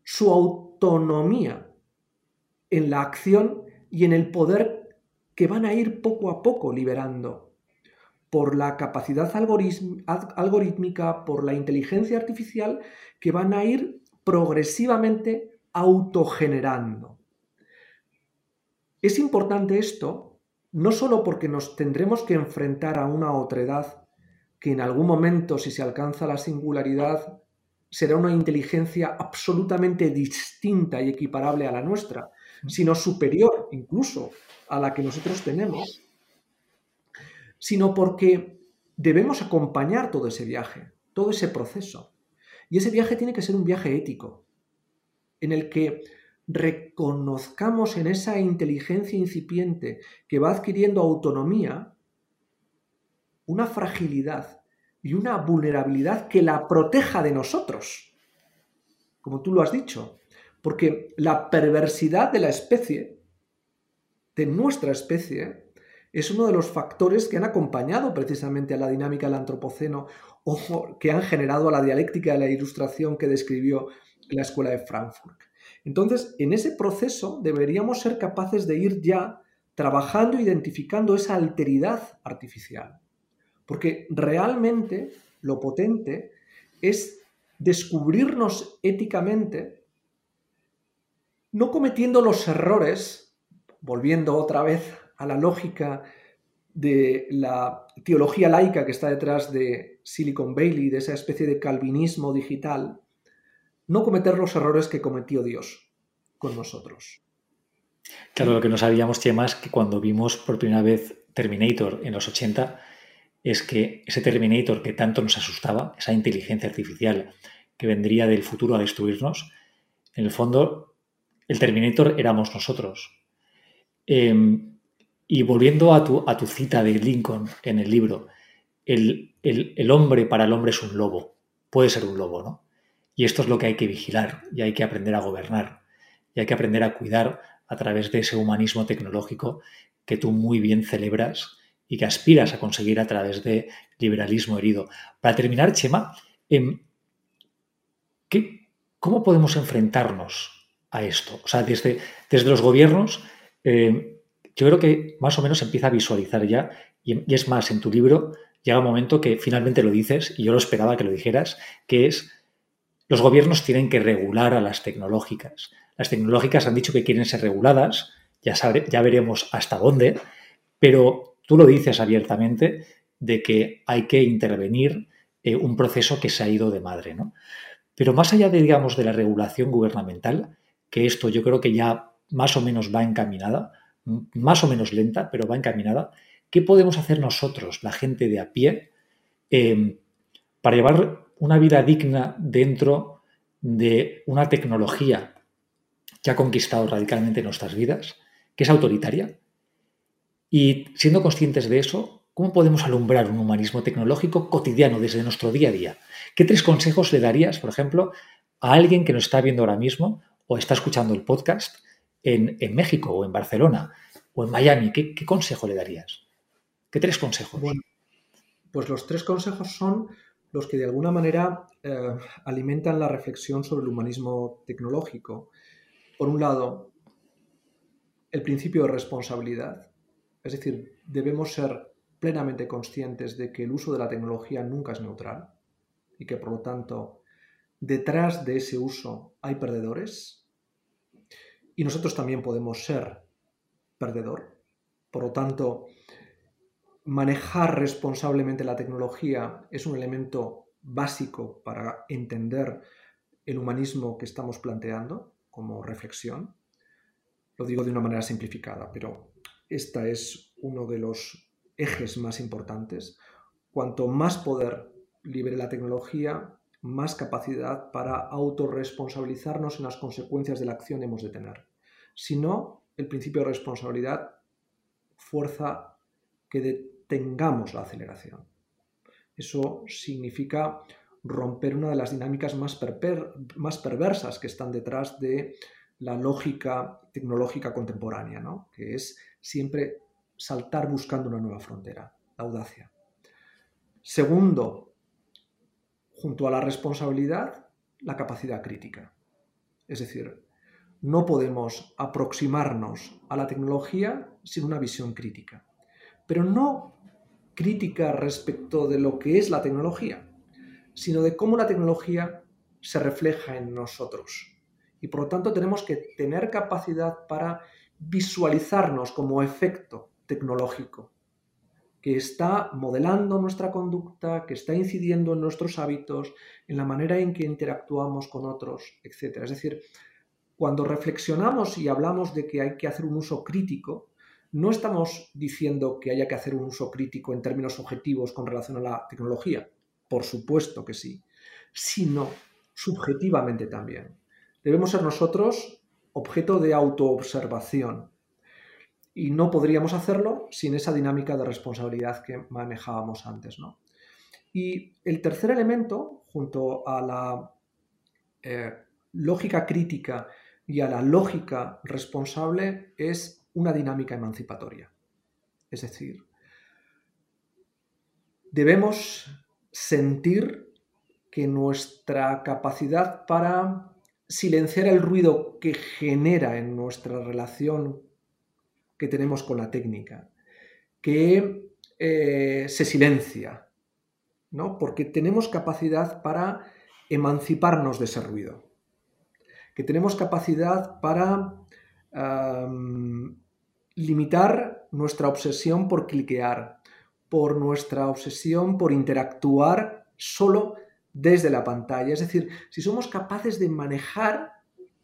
S2: su autonomía en la acción y en el poder que van a ir poco a poco liberando por la capacidad algorítmica, por la inteligencia artificial, que van a ir progresivamente autogenerando. Es importante esto, no solo porque nos tendremos que enfrentar a una otredad que en algún momento, si se alcanza la singularidad, será una inteligencia absolutamente distinta y equiparable a la nuestra, sino superior incluso a la que nosotros tenemos, sino porque debemos acompañar todo ese viaje, todo ese proceso. Y ese viaje tiene que ser un viaje ético, en el que reconozcamos en esa inteligencia incipiente que va adquiriendo autonomía una fragilidad y una vulnerabilidad que la proteja de nosotros, como tú lo has dicho, porque la perversidad de la especie, de nuestra especie, es uno de los factores que han acompañado precisamente a la dinámica del antropoceno o que han generado a la dialéctica de la ilustración que describió la escuela de Frankfurt. Entonces, en ese proceso deberíamos ser capaces de ir ya trabajando, identificando esa alteridad artificial. Porque realmente lo potente es descubrirnos éticamente, no cometiendo los errores, volviendo otra vez a la lógica de la teología laica que está detrás de Silicon Valley, de esa especie de calvinismo digital, no cometer los errores que cometió Dios con nosotros.
S1: Claro, lo que no sabíamos, Chema, es que cuando vimos por primera vez Terminator en los 80, es que ese Terminator que tanto nos asustaba, esa inteligencia artificial que vendría del futuro a destruirnos, en el fondo el Terminator éramos nosotros. Em, y volviendo a tu, cita de Lincoln en el libro, el, hombre para el hombre es un lobo, puede ser un lobo, ¿no? Y esto es lo que hay que vigilar y hay que aprender a gobernar y hay que aprender a cuidar a través de ese humanismo tecnológico que tú muy bien celebras y que aspiras a conseguir a través de liberalismo herido. Para terminar, Chema, em, ¿qué, ¿cómo podemos enfrentarnos a esto? O sea, desde, desde los gobiernos, em, yo creo que más o menos empieza a visualizar ya, y, es más, en tu libro llega un momento que finalmente lo dices, y yo lo esperaba que lo dijeras, que es los gobiernos tienen que regular a las tecnológicas. Las tecnológicas han dicho que quieren ser reguladas, ya, ya veremos hasta dónde, pero tú lo dices abiertamente de que hay que intervenir eh, un proceso que se ha ido de madre. ¿no? Pero más allá de, digamos, de la regulación gubernamental, que esto yo creo que ya más o menos va encaminada, más o menos lenta, pero va encaminada. ¿Qué podemos hacer nosotros, la gente de a pie, em, para llevar una vida digna dentro de una tecnología que ha conquistado radicalmente nuestras vidas, que es autoritaria? Y siendo conscientes de eso, ¿cómo podemos alumbrar un humanismo tecnológico cotidiano desde nuestro día a día? ¿Qué tres consejos le darías, por ejemplo, a alguien que nos está viendo ahora mismo o está escuchando el podcast en, México o en Barcelona o en Miami, ¿qué, consejo le darías? ¿Qué tres consejos?
S2: Bueno, pues los tres consejos son los que de alguna manera eh, alimentan la reflexión sobre el humanismo tecnológico. Por un lado, el principio de responsabilidad, es decir, debemos ser plenamente conscientes de que el uso de la tecnología nunca es neutral y que por lo tanto detrás de ese uso hay perdedores y nosotros también podemos ser perdedor. Por lo tanto, manejar responsablemente la tecnología es un elemento básico para entender el humanismo que estamos planteando como reflexión. Lo digo de una manera simplificada, pero este es uno de los ejes más importantes. Cuanto más poder libere la tecnología, más capacidad para autorresponsabilizarnos en las consecuencias de la acción hemos de tener. Si no, el principio de responsabilidad fuerza que detengamos la aceleración. Eso significa romper una de las dinámicas más, más perversas que están detrás de la lógica tecnológica contemporánea, que es siempre saltar buscando una nueva frontera, la audacia. Segundo, junto a la responsabilidad, la capacidad crítica. Es decir, no podemos aproximarnos a la tecnología sin una visión crítica. Pero no crítica respecto de lo que es la tecnología, sino de cómo la tecnología se refleja en nosotros. Y por lo tanto tenemos que tener capacidad para visualizarnos como efecto tecnológico que está modelando nuestra conducta, que está incidiendo en nuestros hábitos, en la manera en que interactuamos con otros, etc. Es decir, cuando reflexionamos y hablamos de que hay que hacer un uso crítico, no estamos diciendo que haya que hacer un uso crítico en términos objetivos con relación a la tecnología, por supuesto que sí, sino subjetivamente también. Debemos ser nosotros objeto de autoobservación, y no podríamos hacerlo sin esa dinámica de responsabilidad que manejábamos antes. ¿no? Y el tercer elemento, junto a la eh, lógica crítica y a la lógica responsable, es una dinámica emancipatoria. Es decir, debemos sentir que nuestra capacidad para silenciar el ruido que genera en nuestra relación que tenemos con la técnica, que eh, se silencia, ¿no? porque tenemos capacidad para emanciparnos de ese ruido, que tenemos capacidad para limitar nuestra obsesión por cliquear, por nuestra obsesión por interactuar solo desde la pantalla. Es decir, si somos capaces de manejar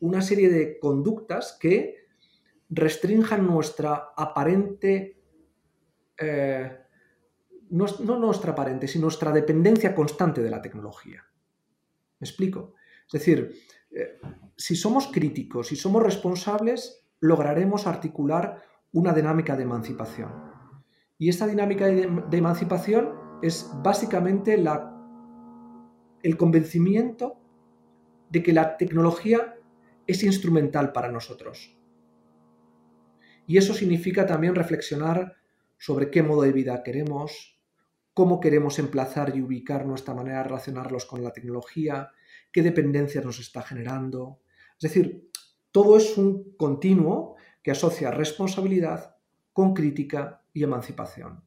S2: una serie de conductas que restrinjan nuestra aparente, eh, no, nuestra aparente, sino nuestra dependencia constante de la tecnología. ¿Me explico? Es decir, eh, si somos críticos, si somos responsables, lograremos articular una dinámica de emancipación. Y esta dinámica de, emancipación es básicamente la, el convencimiento de que la tecnología es instrumental para nosotros. Y eso significa también reflexionar sobre qué modo de vida queremos, cómo queremos emplazar y ubicar nuestra manera de relacionarlos con la tecnología, qué dependencias nos está generando. Es decir, todo es un continuo que asocia responsabilidad con crítica y emancipación.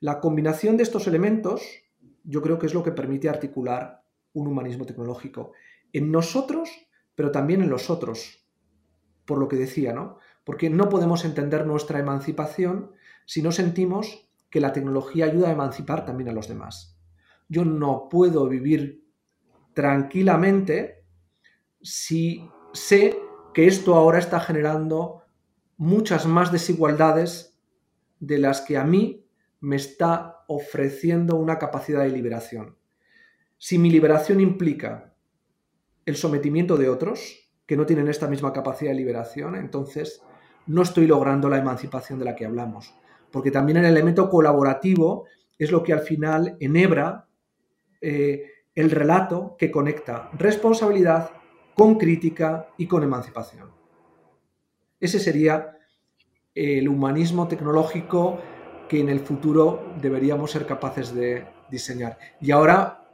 S2: La combinación de estos elementos yo creo que es lo que permite articular un humanismo tecnológico en nosotros, pero también en los otros, por lo que decía, ¿no? Porque no podemos entender nuestra emancipación si no sentimos que la tecnología ayuda a emancipar también a los demás. Yo no puedo vivir tranquilamente si sé que esto ahora está generando muchas más desigualdades de las que a mí me está ofreciendo una capacidad de liberación. Si mi liberación implica el sometimiento de otros que no tienen esta misma capacidad de liberación, entonces no estoy logrando la emancipación de la que hablamos. Porque también el elemento colaborativo es lo que al final enhebra eh, el relato que conecta responsabilidad con crítica y con emancipación. Ese sería el humanismo tecnológico que en el futuro deberíamos ser capaces de diseñar. Y ahora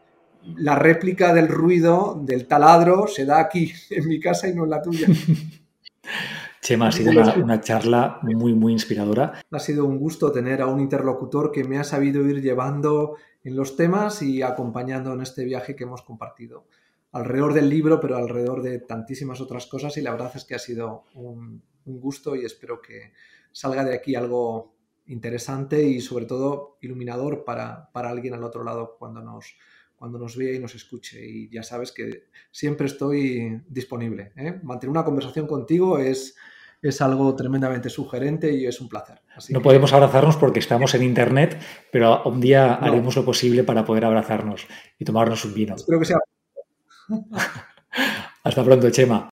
S2: la réplica del ruido del taladro se da aquí, en mi casa y no en la tuya.
S1: Chema, ha sido una, charla muy, muy inspiradora.
S2: Ha sido un gusto tener a un interlocutor que me ha sabido ir llevando en los temas y acompañando en este viaje que hemos compartido alrededor del libro, pero alrededor de tantísimas otras cosas y la verdad es que ha sido un, gusto y espero que salga de aquí algo interesante y sobre todo iluminador para, alguien al otro lado cuando nos, cuando nos vea y nos escuche. Y ya sabes que siempre estoy disponible. ¿eh? Mantener una conversación contigo es, es algo tremendamente sugerente y es un placer.
S1: no podemos abrazarnos porque estamos en Internet, pero un día haremos lo posible para poder abrazarnos y tomarnos un vino.
S2: Espero que sea
S1: Hasta pronto, Chema.